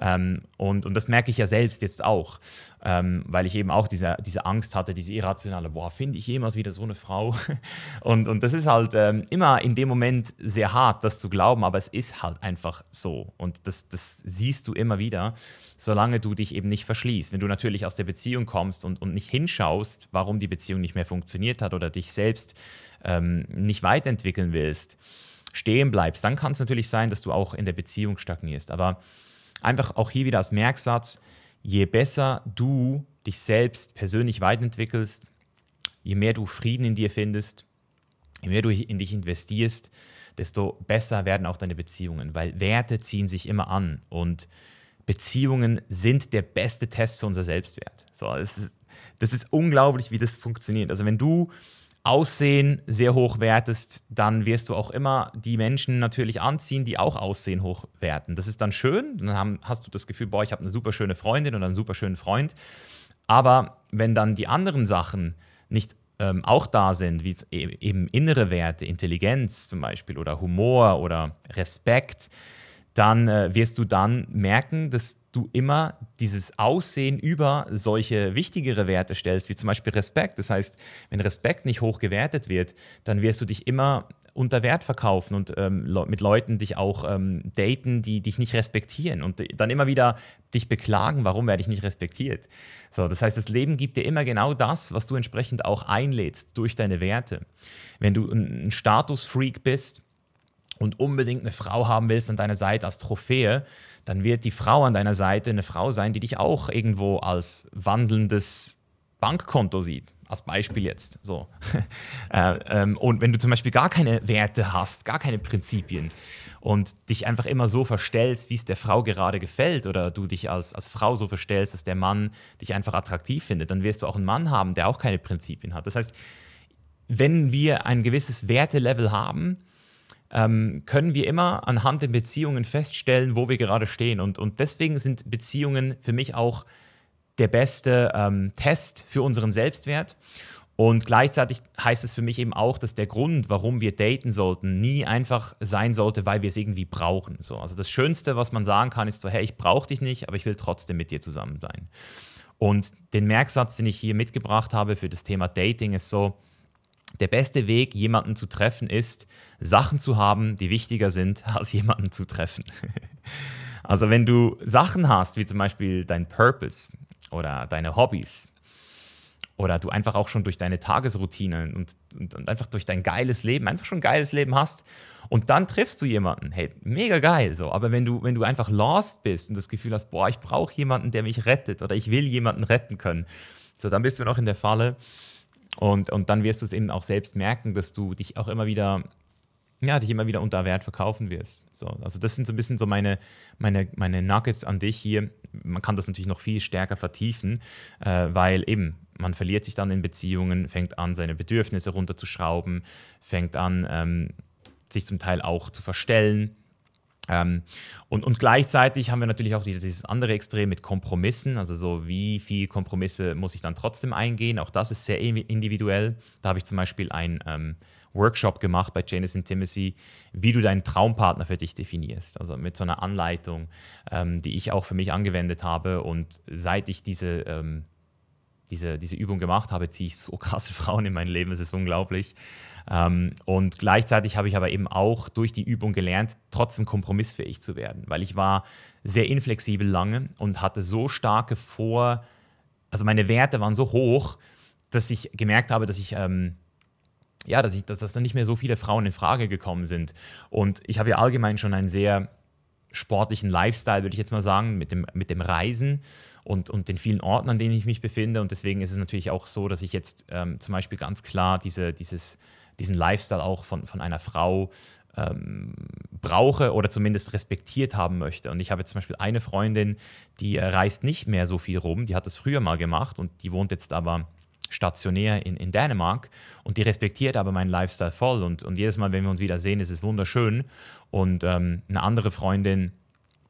Ähm, und, und das merke ich ja selbst jetzt auch, ähm, weil ich eben auch diese, diese Angst hatte, diese irrationale, boah, finde ich jemals wieder so eine Frau? [laughs] und, und das ist halt ähm, immer in dem Moment sehr hart, das zu glauben, aber es ist halt einfach so. Und das, das siehst du immer wieder, solange du dich eben nicht verschließt. Wenn du natürlich aus der Beziehung kommst und, und nicht hinschaust, warum die Beziehung nicht mehr funktioniert hat oder dich selbst ähm, nicht weiterentwickeln willst, stehen bleibst, dann kann es natürlich sein, dass du auch in der Beziehung stagnierst. Aber einfach auch hier wieder als Merksatz, je besser du dich selbst persönlich weiterentwickelst, je mehr du Frieden in dir findest, je mehr du in dich investierst, desto besser werden auch deine Beziehungen, weil Werte ziehen sich immer an und Beziehungen sind der beste Test für unser Selbstwert. So, das, ist, das ist unglaublich, wie das funktioniert. Also wenn du Aussehen sehr hoch wertest, dann wirst du auch immer die Menschen natürlich anziehen, die auch Aussehen hoch werten. Das ist dann schön, dann hast du das Gefühl, boah, ich habe eine super schöne Freundin oder einen super schönen Freund. Aber wenn dann die anderen Sachen nicht ähm, auch da sind, wie e-, eben innere Werte, Intelligenz zum Beispiel oder Humor oder Respekt, dann äh, wirst du dann merken, dass du immer dieses Aussehen über solche wichtigere Werte stellst, wie zum Beispiel Respekt. Das heißt, wenn Respekt nicht hoch gewertet wird, dann wirst du dich immer unter Wert verkaufen und ähm, mit Leuten dich auch ähm, daten, die dich nicht respektieren und dann immer wieder dich beklagen, warum werde ich nicht respektiert. So, das heißt, das Leben gibt dir immer genau das, was du entsprechend auch einlädst durch deine Werte. Wenn du ein Statusfreak bist, und unbedingt eine Frau haben willst an deiner Seite als Trophäe, dann wird die Frau an deiner Seite eine Frau sein, die dich auch irgendwo als wandelndes Bankkonto sieht. Als Beispiel jetzt. So. [laughs] äh, ähm, und wenn du zum Beispiel gar keine Werte hast, gar keine Prinzipien und dich einfach immer so verstellst, wie es der Frau gerade gefällt, oder du dich als, als Frau so verstellst, dass der Mann dich einfach attraktiv findet, dann wirst du auch einen Mann haben, der auch keine Prinzipien hat. Das heißt, wenn wir ein gewisses Wertelevel haben, ähm, können wir immer anhand der Beziehungen feststellen, wo wir gerade stehen. Und, und deswegen sind Beziehungen für mich auch der beste ähm, Test für unseren Selbstwert. Und gleichzeitig heißt es für mich eben auch, dass der Grund, warum wir daten sollten, nie einfach sein sollte, weil wir es irgendwie brauchen. So, also das Schönste, was man sagen kann, ist so, hey, ich brauche dich nicht, aber ich will trotzdem mit dir zusammen sein. Und den Merksatz, den ich hier mitgebracht habe für das Thema Dating, ist so, der beste Weg, jemanden zu treffen, ist, Sachen zu haben, die wichtiger sind, [laughs] als jemanden zu treffen. [laughs] also wenn du Sachen hast, wie zum Beispiel dein Purpose oder deine Hobbys, oder du einfach auch schon durch deine Tagesroutinen und, und, und, einfach durch dein geiles Leben, einfach schon ein geiles Leben hast und dann triffst du jemanden, hey, mega geil so, aber wenn du, wenn du einfach lost bist und das Gefühl hast, boah, ich brauche jemanden, der mich rettet oder ich will jemanden retten können, so, dann bist du noch in der Falle, und, und dann wirst du es eben auch selbst merken, dass du dich auch immer wieder, ja, dich immer wieder unter Wert verkaufen wirst. So, also das sind so ein bisschen so meine, meine, meine Nuggets an dich hier. Man kann das natürlich noch viel stärker vertiefen, äh, weil eben man verliert sich dann in Beziehungen, fängt an, seine Bedürfnisse runterzuschrauben, fängt an, ähm, sich zum Teil auch zu verstellen ähm, und, und gleichzeitig haben wir natürlich auch dieses andere Extrem mit Kompromissen, also so wie viel Kompromisse muss ich dann trotzdem eingehen, auch das ist sehr individuell. Da habe ich zum Beispiel einen ähm, Workshop gemacht bei Janus Intimacy, wie du deinen Traumpartner für dich definierst, also mit so einer Anleitung, ähm, die ich auch für mich angewendet habe. Und seit ich diese ähm, diese, diese Übung gemacht habe, ziehe ich so [laughs] krasse Frauen in mein Leben, es ist unglaublich. Ähm, und gleichzeitig habe ich aber eben auch durch die Übung gelernt, trotzdem kompromissfähig zu werden, weil ich war sehr inflexibel lange und hatte so starke Vor-, also meine Werte waren so hoch, dass ich gemerkt habe, dass ich, ähm, ja, dass, ich, dass, dass dann nicht mehr so viele Frauen in Frage gekommen sind. Und ich habe ja allgemein schon ein sehr sportlichen Lifestyle, würde ich jetzt mal sagen, mit dem, mit dem Reisen und, und den vielen Orten, an denen ich mich befinde. Und deswegen ist es natürlich auch so, dass ich jetzt ähm, zum Beispiel ganz klar diese, dieses, diesen Lifestyle auch von, von einer Frau ähm, brauche oder zumindest respektiert haben möchte. Und ich habe jetzt zum Beispiel eine Freundin, die äh, reist nicht mehr so viel rum, die hat das früher mal gemacht und die wohnt jetzt aber stationär in, in Dänemark und die respektiert aber meinen Lifestyle voll. Und, und jedes Mal, wenn wir uns wieder sehen, ist es wunderschön. Und ähm, eine andere Freundin,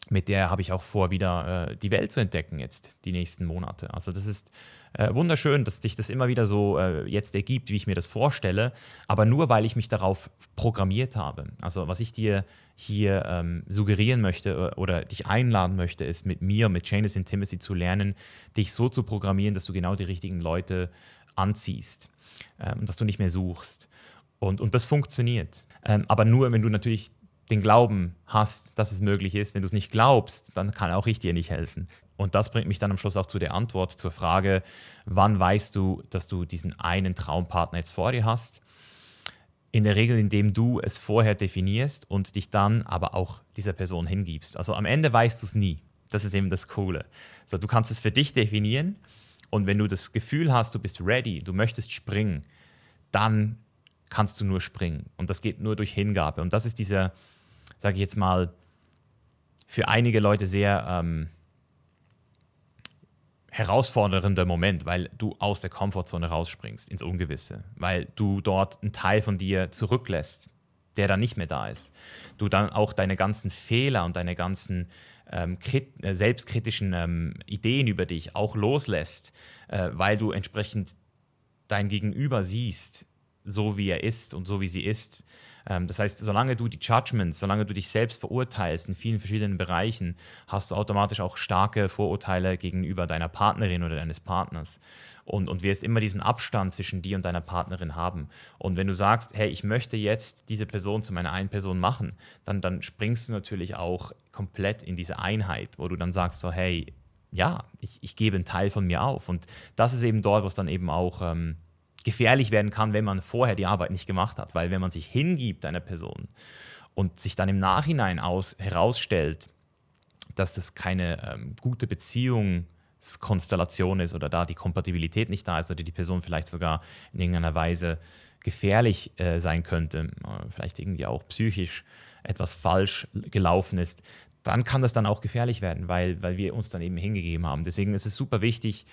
mit der habe ich auch vor, wieder äh, die Welt zu entdecken jetzt, die nächsten Monate. Also das ist äh, wunderschön, dass sich das immer wieder so äh, jetzt ergibt, wie ich mir das vorstelle, aber nur weil ich mich darauf programmiert habe. Also was ich dir hier ähm, suggerieren möchte äh, oder dich einladen möchte, ist mit mir, mit Chainless Intimacy zu lernen, dich so zu programmieren, dass du genau die richtigen Leute anziehst ähm, dass du nicht mehr suchst. Und, und das funktioniert. Ähm, aber nur, wenn du natürlich den Glauben hast, dass es möglich ist. Wenn du es nicht glaubst, dann kann auch ich dir nicht helfen. Und das bringt mich dann am Schluss auch zu der Antwort zur Frage, wann weißt du, dass du diesen einen Traumpartner jetzt vor dir hast? In der Regel, indem du es vorher definierst und dich dann aber auch dieser Person hingibst. Also am Ende weißt du es nie. Das ist eben das Coole. Also du kannst es für dich definieren und wenn du das Gefühl hast, du bist ready, du möchtest springen, dann kannst du nur springen. Und das geht nur durch Hingabe. Und das ist dieser, sage ich jetzt mal, für einige Leute sehr ähm, herausfordernder Moment, weil du aus der Komfortzone rausspringst ins Ungewisse, weil du dort einen Teil von dir zurücklässt, der dann nicht mehr da ist. Du dann auch deine ganzen Fehler und deine ganzen ähm, äh, selbstkritischen ähm, Ideen über dich auch loslässt, äh, weil du entsprechend dein Gegenüber siehst, so wie er ist und so wie sie ist. Ähm, das heißt, solange du die Judgments, solange du dich selbst verurteilst in vielen verschiedenen Bereichen, hast du automatisch auch starke Vorurteile gegenüber deiner Partnerin oder deines Partners. Und, und wirst immer diesen Abstand zwischen dir und deiner Partnerin haben. Und wenn du sagst, hey, ich möchte jetzt diese Person zu meiner einen Person machen, dann, dann springst du natürlich auch komplett in diese Einheit, wo du dann sagst, so, hey, ja, ich, ich gebe einen Teil von mir auf. Und das ist eben dort, was dann eben auch ähm, gefährlich werden kann, wenn man vorher die Arbeit nicht gemacht hat. Weil wenn man sich hingibt einer Person und sich dann im Nachhinein aus, herausstellt, dass das keine ähm, gute Beziehungskonstellation ist oder da die Kompatibilität nicht da ist oder die Person vielleicht sogar in irgendeiner Weise gefährlich äh, sein könnte, äh, vielleicht irgendwie auch psychisch etwas falsch gelaufen ist, dann kann das dann auch gefährlich werden, weil, weil wir uns dann eben hingegeben haben. Deswegen ist es super wichtig,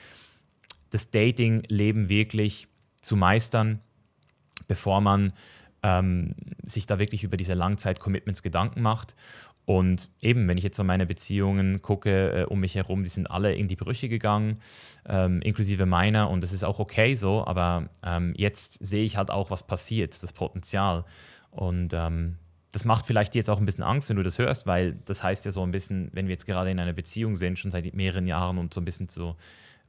das Dating-Leben wirklich zu meistern, bevor man ähm, sich da wirklich über diese Langzeit-Commitments Gedanken macht. Und eben, wenn ich jetzt so meine Beziehungen gucke äh, um mich herum, die sind alle in die Brüche gegangen, ähm, inklusive meiner. Und das ist auch okay so, aber ähm, jetzt sehe ich halt auch, was passiert, das Potenzial. Und ähm, das macht vielleicht jetzt auch ein bisschen Angst, wenn du das hörst, weil das heißt ja so ein bisschen, wenn wir jetzt gerade in einer Beziehung sind, schon seit mehreren Jahren und so ein bisschen zu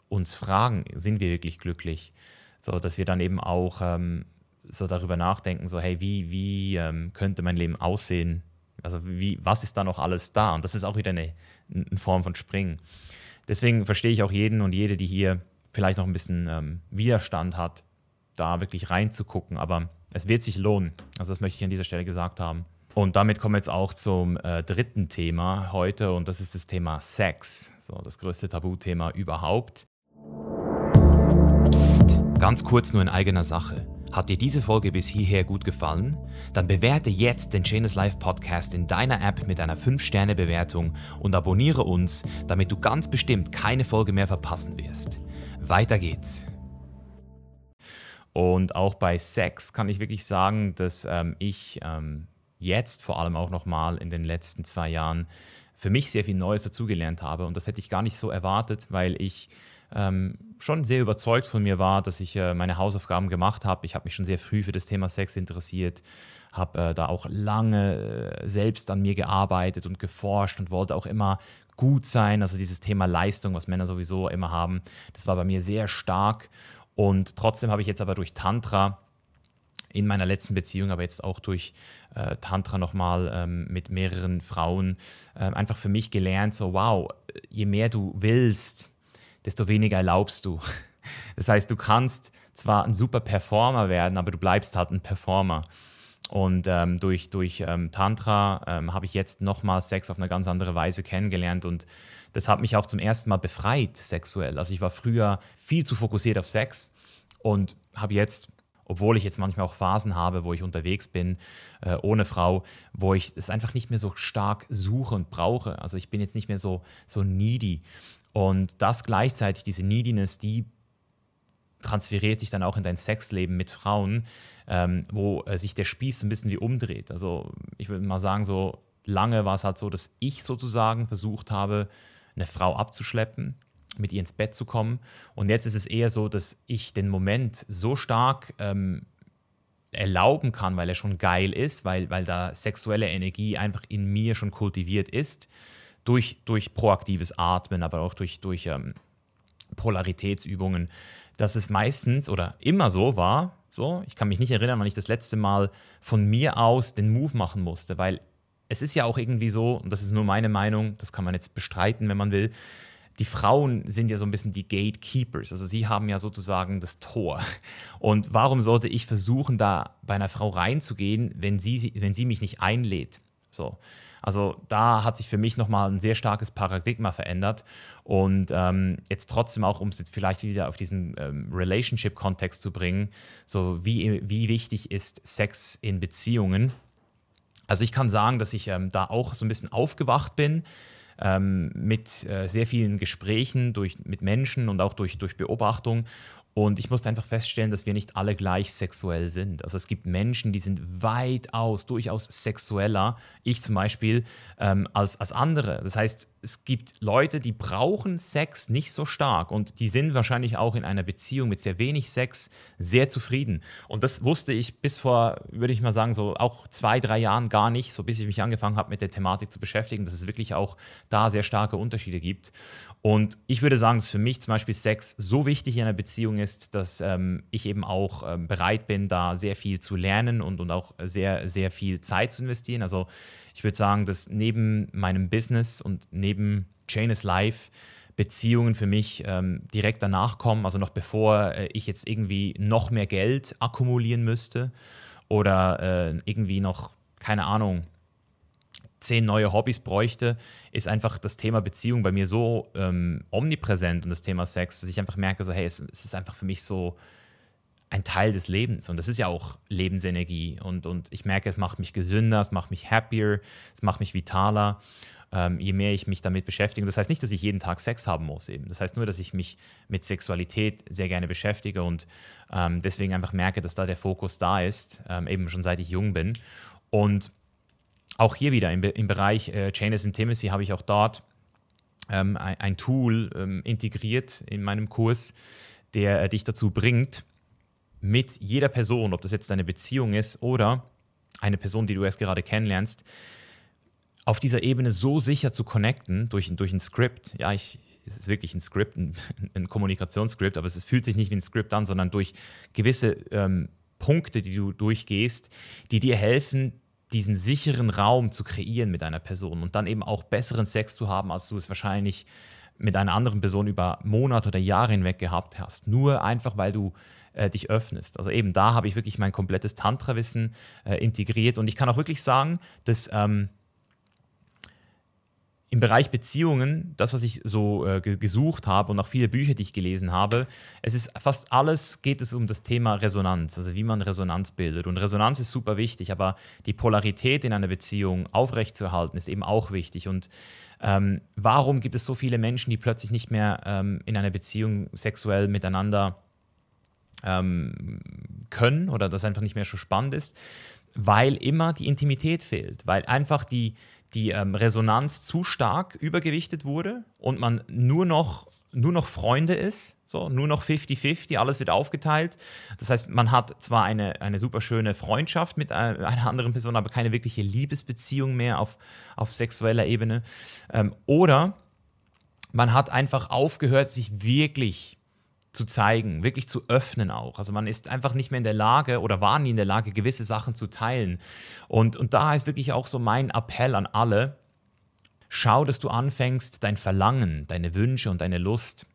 uns fragen, sind wir wirklich glücklich? So, dass wir dann eben auch ähm, so darüber nachdenken, so, hey, wie, wie ähm, könnte mein Leben aussehen? Also, wie, was ist da noch alles da? Und das ist auch wieder eine, eine Form von Springen. Deswegen verstehe ich auch jeden und jede, die hier vielleicht noch ein bisschen ähm, Widerstand hat, da wirklich reinzugucken. Aber es wird sich lohnen. Also, das möchte ich an dieser Stelle gesagt haben. Und damit kommen wir jetzt auch zum äh, dritten Thema heute und das ist das Thema Sex. So, das größte Tabuthema überhaupt. Ganz kurz nur in eigener Sache. Hat dir diese Folge bis hierher gut gefallen? Dann bewerte jetzt den Chainless Life Podcast in deiner App mit einer 5-Sterne-Bewertung und abonniere uns, damit du ganz bestimmt keine Folge mehr verpassen wirst. Weiter geht's. Und auch bei Sex kann ich wirklich sagen, dass ähm, ich ähm, jetzt vor allem auch nochmal in den letzten zwei Jahren für mich sehr viel Neues dazugelernt habe. Und das hätte ich gar nicht so erwartet, weil ich ähm, schon sehr überzeugt von mir war, dass ich äh, meine Hausaufgaben gemacht habe. Ich habe mich schon sehr früh für das Thema Sex interessiert, habe äh, da auch lange äh, selbst an mir gearbeitet und geforscht und wollte auch immer gut sein. Also dieses Thema Leistung, was Männer sowieso immer haben, das war bei mir sehr stark. Und trotzdem habe ich jetzt aber durch Tantra in meiner letzten Beziehung, aber jetzt auch durch äh, Tantra nochmal ähm, mit mehreren Frauen äh, einfach für mich gelernt, so wow, je mehr du willst, desto weniger erlaubst du. Das heißt, du kannst zwar ein super Performer werden, aber du bleibst halt ein Performer. Und ähm, durch, durch ähm, Tantra ähm, habe ich jetzt nochmal Sex auf eine ganz andere Weise kennengelernt und das hat mich auch zum ersten Mal befreit sexuell. Also ich war früher viel zu fokussiert auf Sex und habe jetzt obwohl ich jetzt manchmal auch Phasen habe, wo ich unterwegs bin, äh, ohne Frau, wo ich es einfach nicht mehr so stark suche und brauche. Also ich bin jetzt nicht mehr so, so needy. Und das gleichzeitig, diese Neediness, die transferiert sich dann auch in dein Sexleben mit Frauen, ähm, wo äh, sich der Spieß ein bisschen wie umdreht. Also ich würde mal sagen, so lange war es halt so, dass ich sozusagen versucht habe, eine Frau abzuschleppen, mit ihr ins Bett zu kommen. Und jetzt ist es eher so, dass ich den Moment so stark ähm, erlauben kann, weil er schon geil ist, weil, weil da sexuelle Energie einfach in mir schon kultiviert ist, durch, durch proaktives Atmen, aber auch durch, durch ähm, Polaritätsübungen, dass es meistens oder immer so war, so, ich kann mich nicht erinnern, wann ich das letzte Mal von mir aus den Move machen musste, weil es ist ja auch irgendwie so, und das ist nur meine Meinung, das kann man jetzt bestreiten, wenn man will, die Frauen sind ja so ein bisschen die Gatekeepers, also sie haben ja sozusagen das Tor. Und warum sollte ich versuchen, da bei einer Frau reinzugehen, wenn sie, wenn sie mich nicht einlädt? So. Also da hat sich für mich nochmal ein sehr starkes Paradigma verändert. Und ähm, jetzt trotzdem auch, um es jetzt vielleicht wieder auf diesen ähm, Relationship-Kontext zu bringen, so wie, wie wichtig ist Sex in Beziehungen? Also ich kann sagen, dass ich ähm, da auch so ein bisschen aufgewacht bin ähm, mit äh, sehr vielen Gesprächen durch, mit Menschen und auch durch, durch Beobachtung und ich musste einfach feststellen, dass wir nicht alle gleich sexuell sind. Also es gibt Menschen, die sind weitaus, durchaus sexueller, ich zum Beispiel, ähm, als, als andere. Das heißt, es gibt Leute, die brauchen Sex nicht so stark und die sind wahrscheinlich auch in einer Beziehung mit sehr wenig Sex sehr zufrieden. Und das wusste ich bis vor, würde ich mal sagen, so auch zwei, drei Jahren gar nicht, so bis ich mich angefangen habe, mit der Thematik zu beschäftigen, dass es wirklich auch da sehr starke Unterschiede gibt. Und ich würde sagen, dass für mich zum Beispiel Sex so wichtig in einer Beziehung ist, dass ähm, ich eben auch ähm, bereit bin, da sehr viel zu lernen und, und auch sehr, sehr viel Zeit zu investieren. Also ich würde sagen, dass neben meinem Business und neben Chain is Life Beziehungen für mich ähm, direkt danach kommen, also noch bevor äh, ich jetzt irgendwie noch mehr Geld akkumulieren müsste oder äh, irgendwie noch, keine Ahnung, zehn neue Hobbys bräuchte, ist einfach das Thema Beziehung bei mir so ähm, omnipräsent und das Thema Sex, dass ich einfach merke, so hey, es, es, ist einfach für mich so ein Teil des Lebens und das ist ja auch Lebensenergie und, und ich merke, es macht mich gesünder, es macht mich happier, es macht mich vitaler, ähm, je mehr ich mich damit beschäftige. Das heißt nicht, dass ich jeden Tag Sex haben muss eben. Das heißt nur, dass ich mich mit Sexualität sehr gerne beschäftige und ähm, deswegen einfach merke, dass da der Fokus da ist, ähm, eben schon seit ich jung bin und auch hier wieder im, im Bereich äh, Chainless Intimacy habe ich auch dort ähm, ein, Tool ähm, integriert in meinem Kurs, der äh, dich dazu bringt, mit jeder Person, ob das jetzt deine Beziehung ist oder eine Person, die du erst gerade kennenlernst, auf dieser Ebene so sicher zu connecten durch, durch ein Skript. Ja, ich, es ist wirklich ein Skript, ein, [laughs] ein Kommunikationsskript, aber es fühlt sich nicht wie ein Skript an, sondern durch gewisse ähm, Punkte, die du durchgehst, die dir helfen, diesen sicheren Raum zu kreieren mit einer Person und dann eben auch besseren Sex zu haben, als du es wahrscheinlich mit einer anderen Person über Monate oder Jahre hinweg gehabt hast. Nur einfach, weil du äh, dich öffnest. Also eben da habe ich wirklich mein komplettes Tantra-Wissen äh, integriert und ich kann auch wirklich sagen, dass ähm, im Bereich Beziehungen, das, was ich so äh, gesucht habe und auch viele Bücher, die ich gelesen habe, es ist fast alles geht es um das Thema Resonanz, also wie man Resonanz bildet. Und Resonanz ist super wichtig, aber die Polarität in einer Beziehung aufrechtzuerhalten ist eben auch wichtig. Und ähm, warum gibt es so viele Menschen, die plötzlich nicht mehr ähm, in einer Beziehung sexuell miteinander ähm, können oder das einfach nicht mehr so spannend ist? Weil immer die Intimität fehlt, weil einfach die, die ähm, Resonanz zu stark übergewichtet wurde und man nur noch, nur noch Freunde ist, so, nur noch 50-50, alles wird aufgeteilt. Das heißt, man hat zwar eine, eine super schöne Freundschaft mit einer, einer anderen Person, aber keine wirkliche Liebesbeziehung mehr auf, auf sexueller Ebene. Ähm, oder man hat einfach aufgehört, sich wirklich zu zeigen, wirklich zu öffnen auch. Also man ist einfach nicht mehr in der Lage oder war nie in der Lage, gewisse Sachen zu teilen. Und, und da ist wirklich auch so mein Appell an alle, schau, dass du anfängst, dein Verlangen, deine Wünsche und deine Lust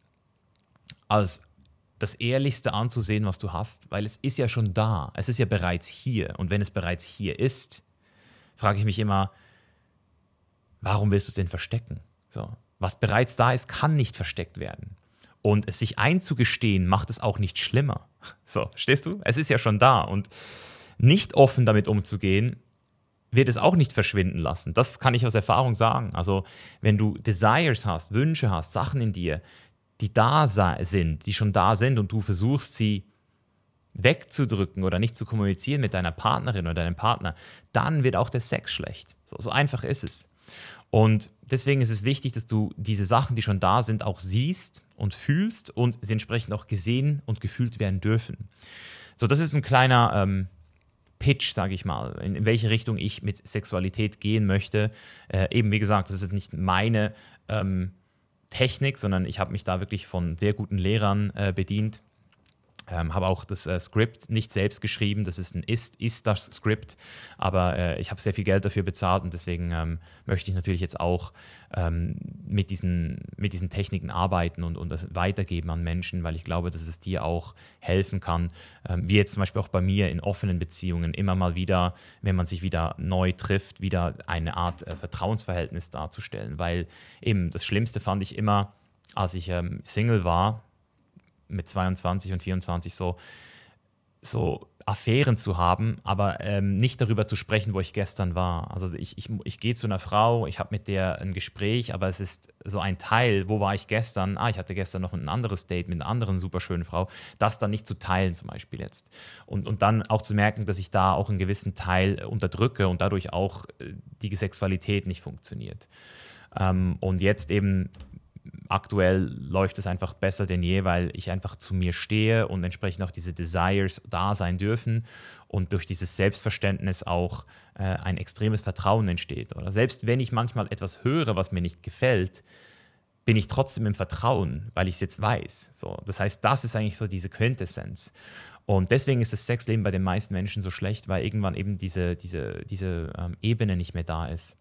als das Ehrlichste anzusehen, was du hast, weil es ist ja schon da. Es ist ja bereits hier. Und wenn es bereits hier ist, frage ich mich immer, warum willst du es denn verstecken? So, was bereits da ist, kann nicht versteckt werden. Und es sich einzugestehen, macht es auch nicht schlimmer. So, stehst du? Es ist ja schon da. Und nicht offen damit umzugehen, wird es auch nicht verschwinden lassen. Das kann ich aus Erfahrung sagen. Also, wenn du Desires hast, Wünsche hast, Sachen in dir, die da sind, die schon da sind und du versuchst sie wegzudrücken oder nicht zu kommunizieren mit deiner Partnerin oder deinem Partner, dann wird auch der Sex schlecht. So, so einfach ist es. Und deswegen ist es wichtig, dass du diese Sachen, die schon da sind, auch siehst und fühlst und sie entsprechend auch gesehen und gefühlt werden dürfen. So, das ist ein kleiner ähm, Pitch, sage ich mal, in, in, welche Richtung ich mit Sexualität gehen möchte. Äh, eben, wie gesagt, das ist nicht meine ähm, Technik, sondern ich habe mich da wirklich von sehr guten Lehrern äh, bedient. Ähm, habe auch das äh, Skript nicht selbst geschrieben, das ist ein ist, ist das Skript, aber äh, ich habe sehr viel Geld dafür bezahlt und deswegen ähm, möchte ich natürlich jetzt auch ähm, mit, diesen, mit diesen Techniken arbeiten und, und das weitergeben an Menschen, weil ich glaube, dass es dir auch helfen kann, ähm, wie jetzt zum Beispiel auch bei mir in offenen Beziehungen immer mal wieder, wenn man sich wieder neu trifft, wieder eine Art äh, Vertrauensverhältnis darzustellen, weil eben das Schlimmste fand ich immer, als ich ähm, Single war, mit 22 und 24 so, so Affären zu haben, aber ähm, nicht darüber zu sprechen, wo ich gestern war. Also ich, ich, ich gehe zu einer Frau, ich habe mit der ein Gespräch, aber es ist so ein Teil, wo war ich gestern? Ah, ich hatte gestern noch ein anderes Date mit einer anderen superschönen Frau. Das dann nicht zu teilen zum Beispiel jetzt. Und, und dann auch zu merken, dass ich da auch einen gewissen Teil unterdrücke und dadurch auch äh, die Sexualität nicht funktioniert. Ähm, und jetzt eben aktuell läuft es einfach besser denn je, weil ich einfach zu mir stehe und entsprechend auch diese Desires da sein dürfen und durch dieses Selbstverständnis auch äh, ein extremes Vertrauen entsteht. Oder selbst wenn ich manchmal etwas höre, was mir nicht gefällt, bin ich trotzdem im Vertrauen, weil ich es jetzt weiß. So, das heißt, das ist eigentlich so diese Quintessenz. Und deswegen ist das Sexleben bei den meisten Menschen so schlecht, weil irgendwann eben diese, diese, diese ähm, Ebene nicht mehr da ist.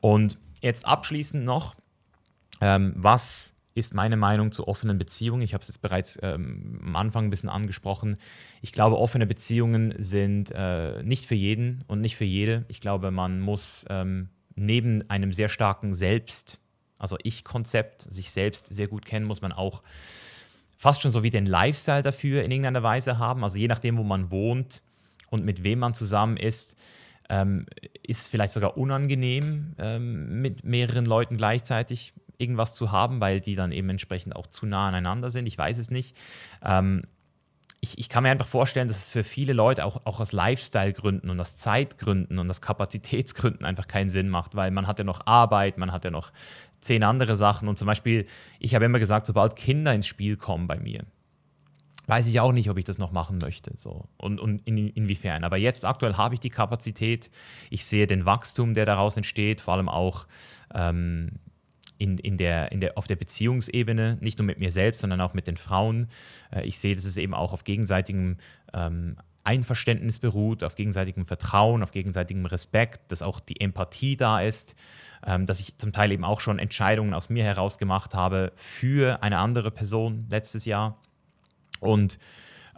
Und jetzt abschließend noch, ähm, was ist meine Meinung zu offenen Beziehungen? Ich habe es jetzt bereits ähm, am Anfang ein bisschen angesprochen. Ich glaube, offene Beziehungen sind äh, nicht für jeden und nicht für jede. Ich glaube, man muss ähm, neben einem sehr starken Selbst, also Ich-Konzept, sich selbst sehr gut kennen, muss man auch fast schon so wie den Lifestyle dafür in irgendeiner Weise haben. Also je nachdem, wo man wohnt und mit wem man zusammen ist, ähm, ist es vielleicht sogar unangenehm, ähm, mit mehreren Leuten gleichzeitig irgendwas zu haben, weil die dann eben entsprechend auch zu nah aneinander sind. Ich weiß es nicht. Ähm, ich, ich, kann mir einfach vorstellen, dass es für viele Leute auch, auch aus Lifestyle-Gründen und aus Zeitgründen und aus Kapazitätsgründen einfach keinen Sinn macht, weil man hat ja noch Arbeit, man hat ja noch zehn andere Sachen. Und zum Beispiel, ich habe immer gesagt, sobald Kinder ins Spiel kommen bei mir, weiß ich auch nicht, ob ich das noch machen möchte. So. Und, und in, inwiefern. Aber jetzt aktuell habe ich die Kapazität. Ich sehe den Wachstum, der daraus entsteht, vor allem auch ähm, in, in der, in der, auf der Beziehungsebene, nicht nur mit mir selbst, sondern auch mit den Frauen. Äh, ich sehe, dass es eben auch auf gegenseitigem ähm, Einverständnis beruht, auf gegenseitigem Vertrauen, auf gegenseitigem Respekt, dass auch die Empathie da ist, ähm, dass ich zum Teil eben auch schon Entscheidungen aus mir heraus gemacht habe für eine andere Person letztes Jahr. Und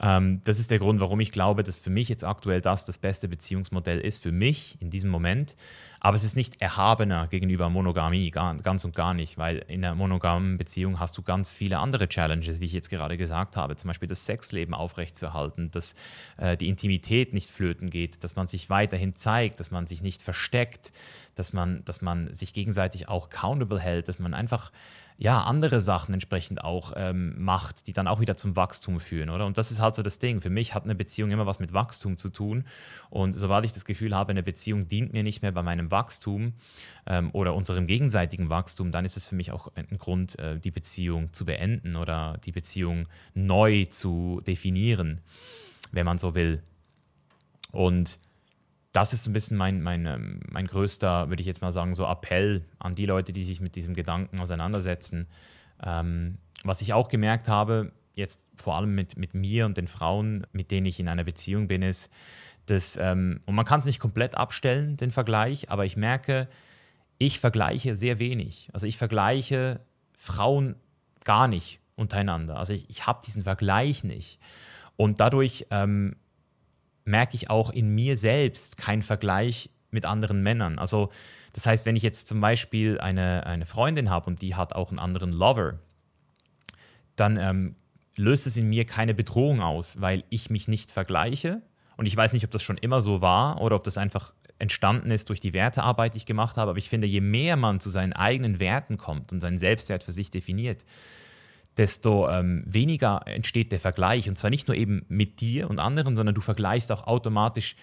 ähm, das ist der Grund, warum ich glaube, dass für mich jetzt aktuell das das beste Beziehungsmodell ist, für mich in diesem Moment. Aber es ist nicht erhabener gegenüber Monogamie, gar, ganz und gar nicht, weil in einer monogamen Beziehung hast du ganz viele andere Challenges, wie ich jetzt gerade gesagt habe. Zum Beispiel das Sexleben aufrechtzuerhalten, dass äh, die Intimität nicht flöten geht, dass man sich weiterhin zeigt, dass man sich nicht versteckt, dass man, dass man sich gegenseitig auch accountable hält, dass man einfach ja, andere Sachen entsprechend auch ähm, macht, die dann auch wieder zum Wachstum führen, oder? Und das ist halt so das Ding. Für mich hat eine Beziehung immer was mit Wachstum zu tun. Und sobald ich das Gefühl habe, eine Beziehung dient mir nicht mehr bei meinem Wachstum ähm, oder unserem gegenseitigen Wachstum, dann ist es für mich auch ein Grund, äh, die Beziehung zu beenden oder die Beziehung neu zu definieren, wenn man so will. Und das ist ein bisschen mein, mein, ähm, mein größter, würde ich jetzt mal sagen, so Appell an die Leute, die sich mit diesem Gedanken auseinandersetzen. Ähm, was ich auch gemerkt habe, jetzt vor allem mit, mit mir und den Frauen, mit denen ich in einer Beziehung bin, ist, dass, ähm, und man kann es nicht komplett abstellen, den Vergleich, aber ich merke, ich vergleiche sehr wenig. Also ich vergleiche Frauen gar nicht untereinander. Also ich, ich habe diesen Vergleich nicht. Und dadurch ähm, merke ich auch in mir selbst keinen Vergleich mit anderen Männern. Also das heißt, wenn ich jetzt zum Beispiel eine, eine Freundin habe und die hat auch einen anderen Lover, dann ähm, löst es in mir keine Bedrohung aus, weil ich mich nicht vergleiche. Und ich weiß nicht, ob das schon immer so war oder ob das einfach entstanden ist durch die Wertearbeit, die ich gemacht habe. Aber ich finde, je mehr man zu seinen eigenen Werten kommt und seinen Selbstwert für sich definiert, desto ähm, weniger entsteht der Vergleich. Und zwar nicht nur eben mit dir und anderen, sondern du vergleichst auch automatisch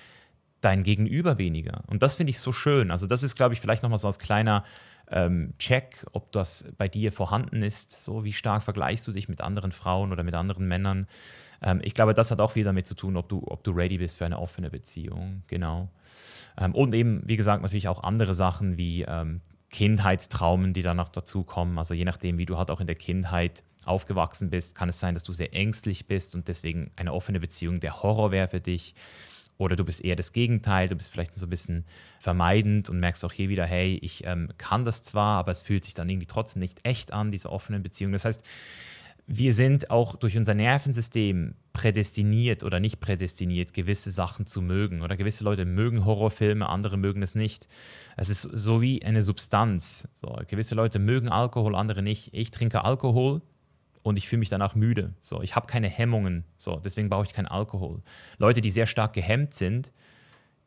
dein Gegenüber weniger. Und das finde ich so schön. Also das ist, glaube ich, vielleicht nochmal so als kleiner ähm, Check, ob das bei dir vorhanden ist. So, wie stark vergleichst du dich mit anderen Frauen oder mit anderen Männern? Ähm, ich glaube, das hat auch viel damit zu tun, ob du, ob du ready bist für eine offene Beziehung. Genau. Ähm, und eben, wie gesagt, natürlich auch andere Sachen wie ähm, Kindheitstraumen, die dann noch dazukommen. Also je nachdem, wie du halt auch in der Kindheit aufgewachsen bist, kann es sein, dass du sehr ängstlich bist und deswegen eine offene Beziehung der Horror wäre für dich. Oder du bist eher das Gegenteil, du bist vielleicht so ein bisschen vermeidend und merkst auch hier wieder, hey, ich ähm, kann das zwar, aber es fühlt sich dann irgendwie trotzdem nicht echt an, diese offenen Beziehungen. Das heißt, wir sind auch durch unser Nervensystem prädestiniert oder nicht prädestiniert, gewisse Sachen zu mögen. Oder gewisse Leute mögen Horrorfilme, andere mögen es nicht. Es ist so wie eine Substanz. So, gewisse Leute mögen Alkohol, andere nicht. Ich trinke Alkohol und ich fühle mich danach müde. So, ich habe keine Hemmungen. So, deswegen brauche ich keinen Alkohol. Leute, die sehr stark gehemmt sind,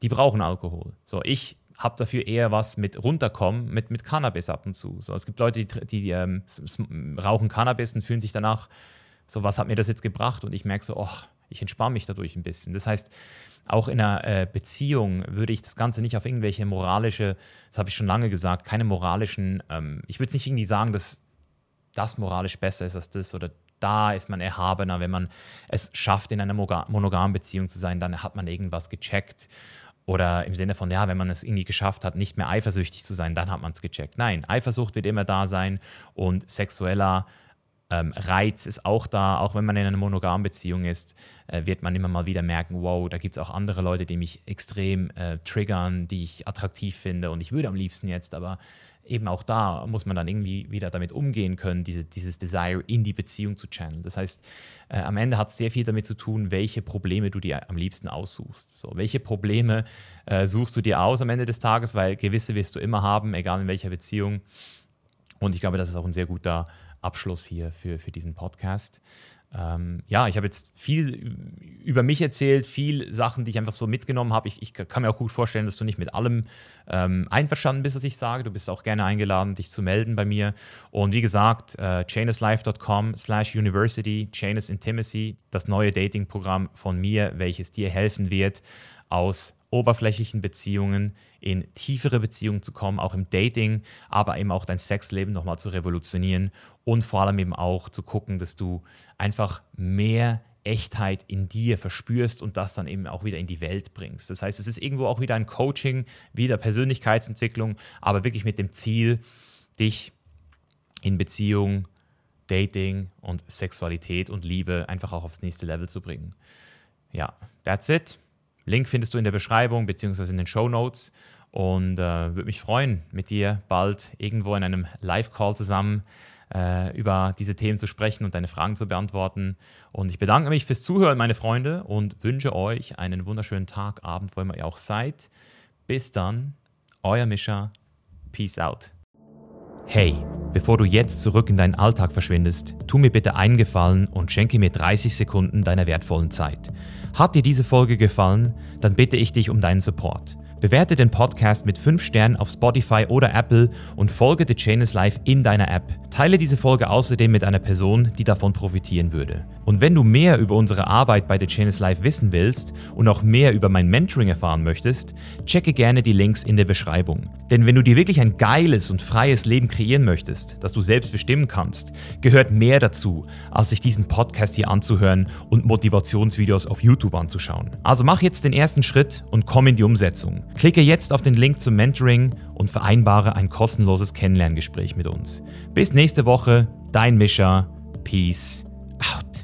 die brauchen Alkohol. So, ich habe dafür eher was mit runterkommen, mit, mit Cannabis ab und zu. So, es gibt Leute, die, die ähm, rauchen Cannabis und fühlen sich danach, so was hat mir das jetzt gebracht? Und ich merke so, oh, ich entspanne mich dadurch ein bisschen. Das heißt, auch in einer äh, Beziehung würde ich das Ganze nicht auf irgendwelche moralische, das habe ich schon lange gesagt, keine moralischen, ähm, ich würde es nicht irgendwie sagen, dass das moralisch besser ist als das oder da ist man erhabener, wenn man es schafft, in einer monogamen Beziehung zu sein, dann hat man irgendwas gecheckt oder im Sinne von, ja, wenn man es irgendwie geschafft hat, nicht mehr eifersüchtig zu sein, dann hat man es gecheckt. Nein, Eifersucht wird immer da sein und sexueller ähm, Reiz ist auch da. Auch wenn man in einer monogamen Beziehung ist, äh, wird man immer mal wieder merken, wow, da gibt es auch andere Leute, die mich extrem äh, triggern, die ich attraktiv finde und ich würde am liebsten jetzt, aber eben auch da muss man dann irgendwie wieder damit umgehen können, diese, dieses Desire in die Beziehung zu channeln. Das heißt, äh, am Ende hat es sehr viel damit zu tun, welche Probleme du dir am liebsten aussuchst. So, welche Probleme äh, suchst du dir aus am Ende des Tages, weil gewisse wirst du immer haben, egal in welcher Beziehung. Und ich glaube, das ist auch ein sehr guter Abschluss hier für, für diesen Podcast ähm, ja, ich habe jetzt viel über mich erzählt, viel Sachen, die ich einfach so mitgenommen habe. Ich, ich kann mir auch gut vorstellen, dass du nicht mit allem ähm, einverstanden bist, was ich sage. Du bist auch gerne eingeladen, dich zu melden bei mir. Und wie gesagt, äh, chainislife.com slash university, Chainus Intimacy, das neue Dating-Programm von mir, welches dir helfen wird, aus oberflächlichen Beziehungen in tiefere Beziehungen zu kommen, auch im Dating, aber eben auch dein Sexleben nochmal zu revolutionieren und vor allem eben auch zu gucken, dass du einfach mehr Echtheit in dir verspürst und das dann eben auch wieder in die Welt bringst. Das heißt, es ist irgendwo auch wieder ein Coaching, wieder Persönlichkeitsentwicklung, aber wirklich mit dem Ziel, dich in Beziehung, Dating und Sexualität und Liebe einfach auch aufs nächste Level zu bringen. Ja, that's it. Link findest du in der Beschreibung bzw. in den Show Notes. Und äh, würde mich freuen, mit dir bald irgendwo in einem Live-Call zusammen äh, über diese Themen zu sprechen und deine Fragen zu beantworten. Und ich bedanke mich fürs Zuhören, meine Freunde, und wünsche euch einen wunderschönen Tag, Abend, wo immer ihr auch seid. Bis dann, euer Mischa. Peace out. Hey, bevor du jetzt zurück in deinen Alltag verschwindest, tu mir bitte einen Gefallen und schenke mir 30 Sekunden deiner wertvollen Zeit. Hat dir diese Folge gefallen, dann bitte ich dich um deinen Support. Bewerte den Podcast mit 5 Sternen auf Spotify oder Apple und folge The Chain is Life in deiner App. Teile diese Folge außerdem mit einer Person, die davon profitieren würde. Und wenn du mehr über unsere Arbeit bei The Chain is Life wissen willst und auch mehr über mein Mentoring erfahren möchtest, checke gerne die Links in der Beschreibung. Denn wenn du dir wirklich ein geiles und freies Leben kreieren möchtest, das du selbst bestimmen kannst, gehört mehr dazu, als sich diesen Podcast hier anzuhören und Motivationsvideos auf YouTube anzuschauen. Also mach jetzt den ersten Schritt und komm in die Umsetzung. Klicke jetzt auf den Link zum Mentoring und vereinbare ein kostenloses Kennenlerngespräch mit uns. Bis nächste Woche, dein Mischa. Peace out.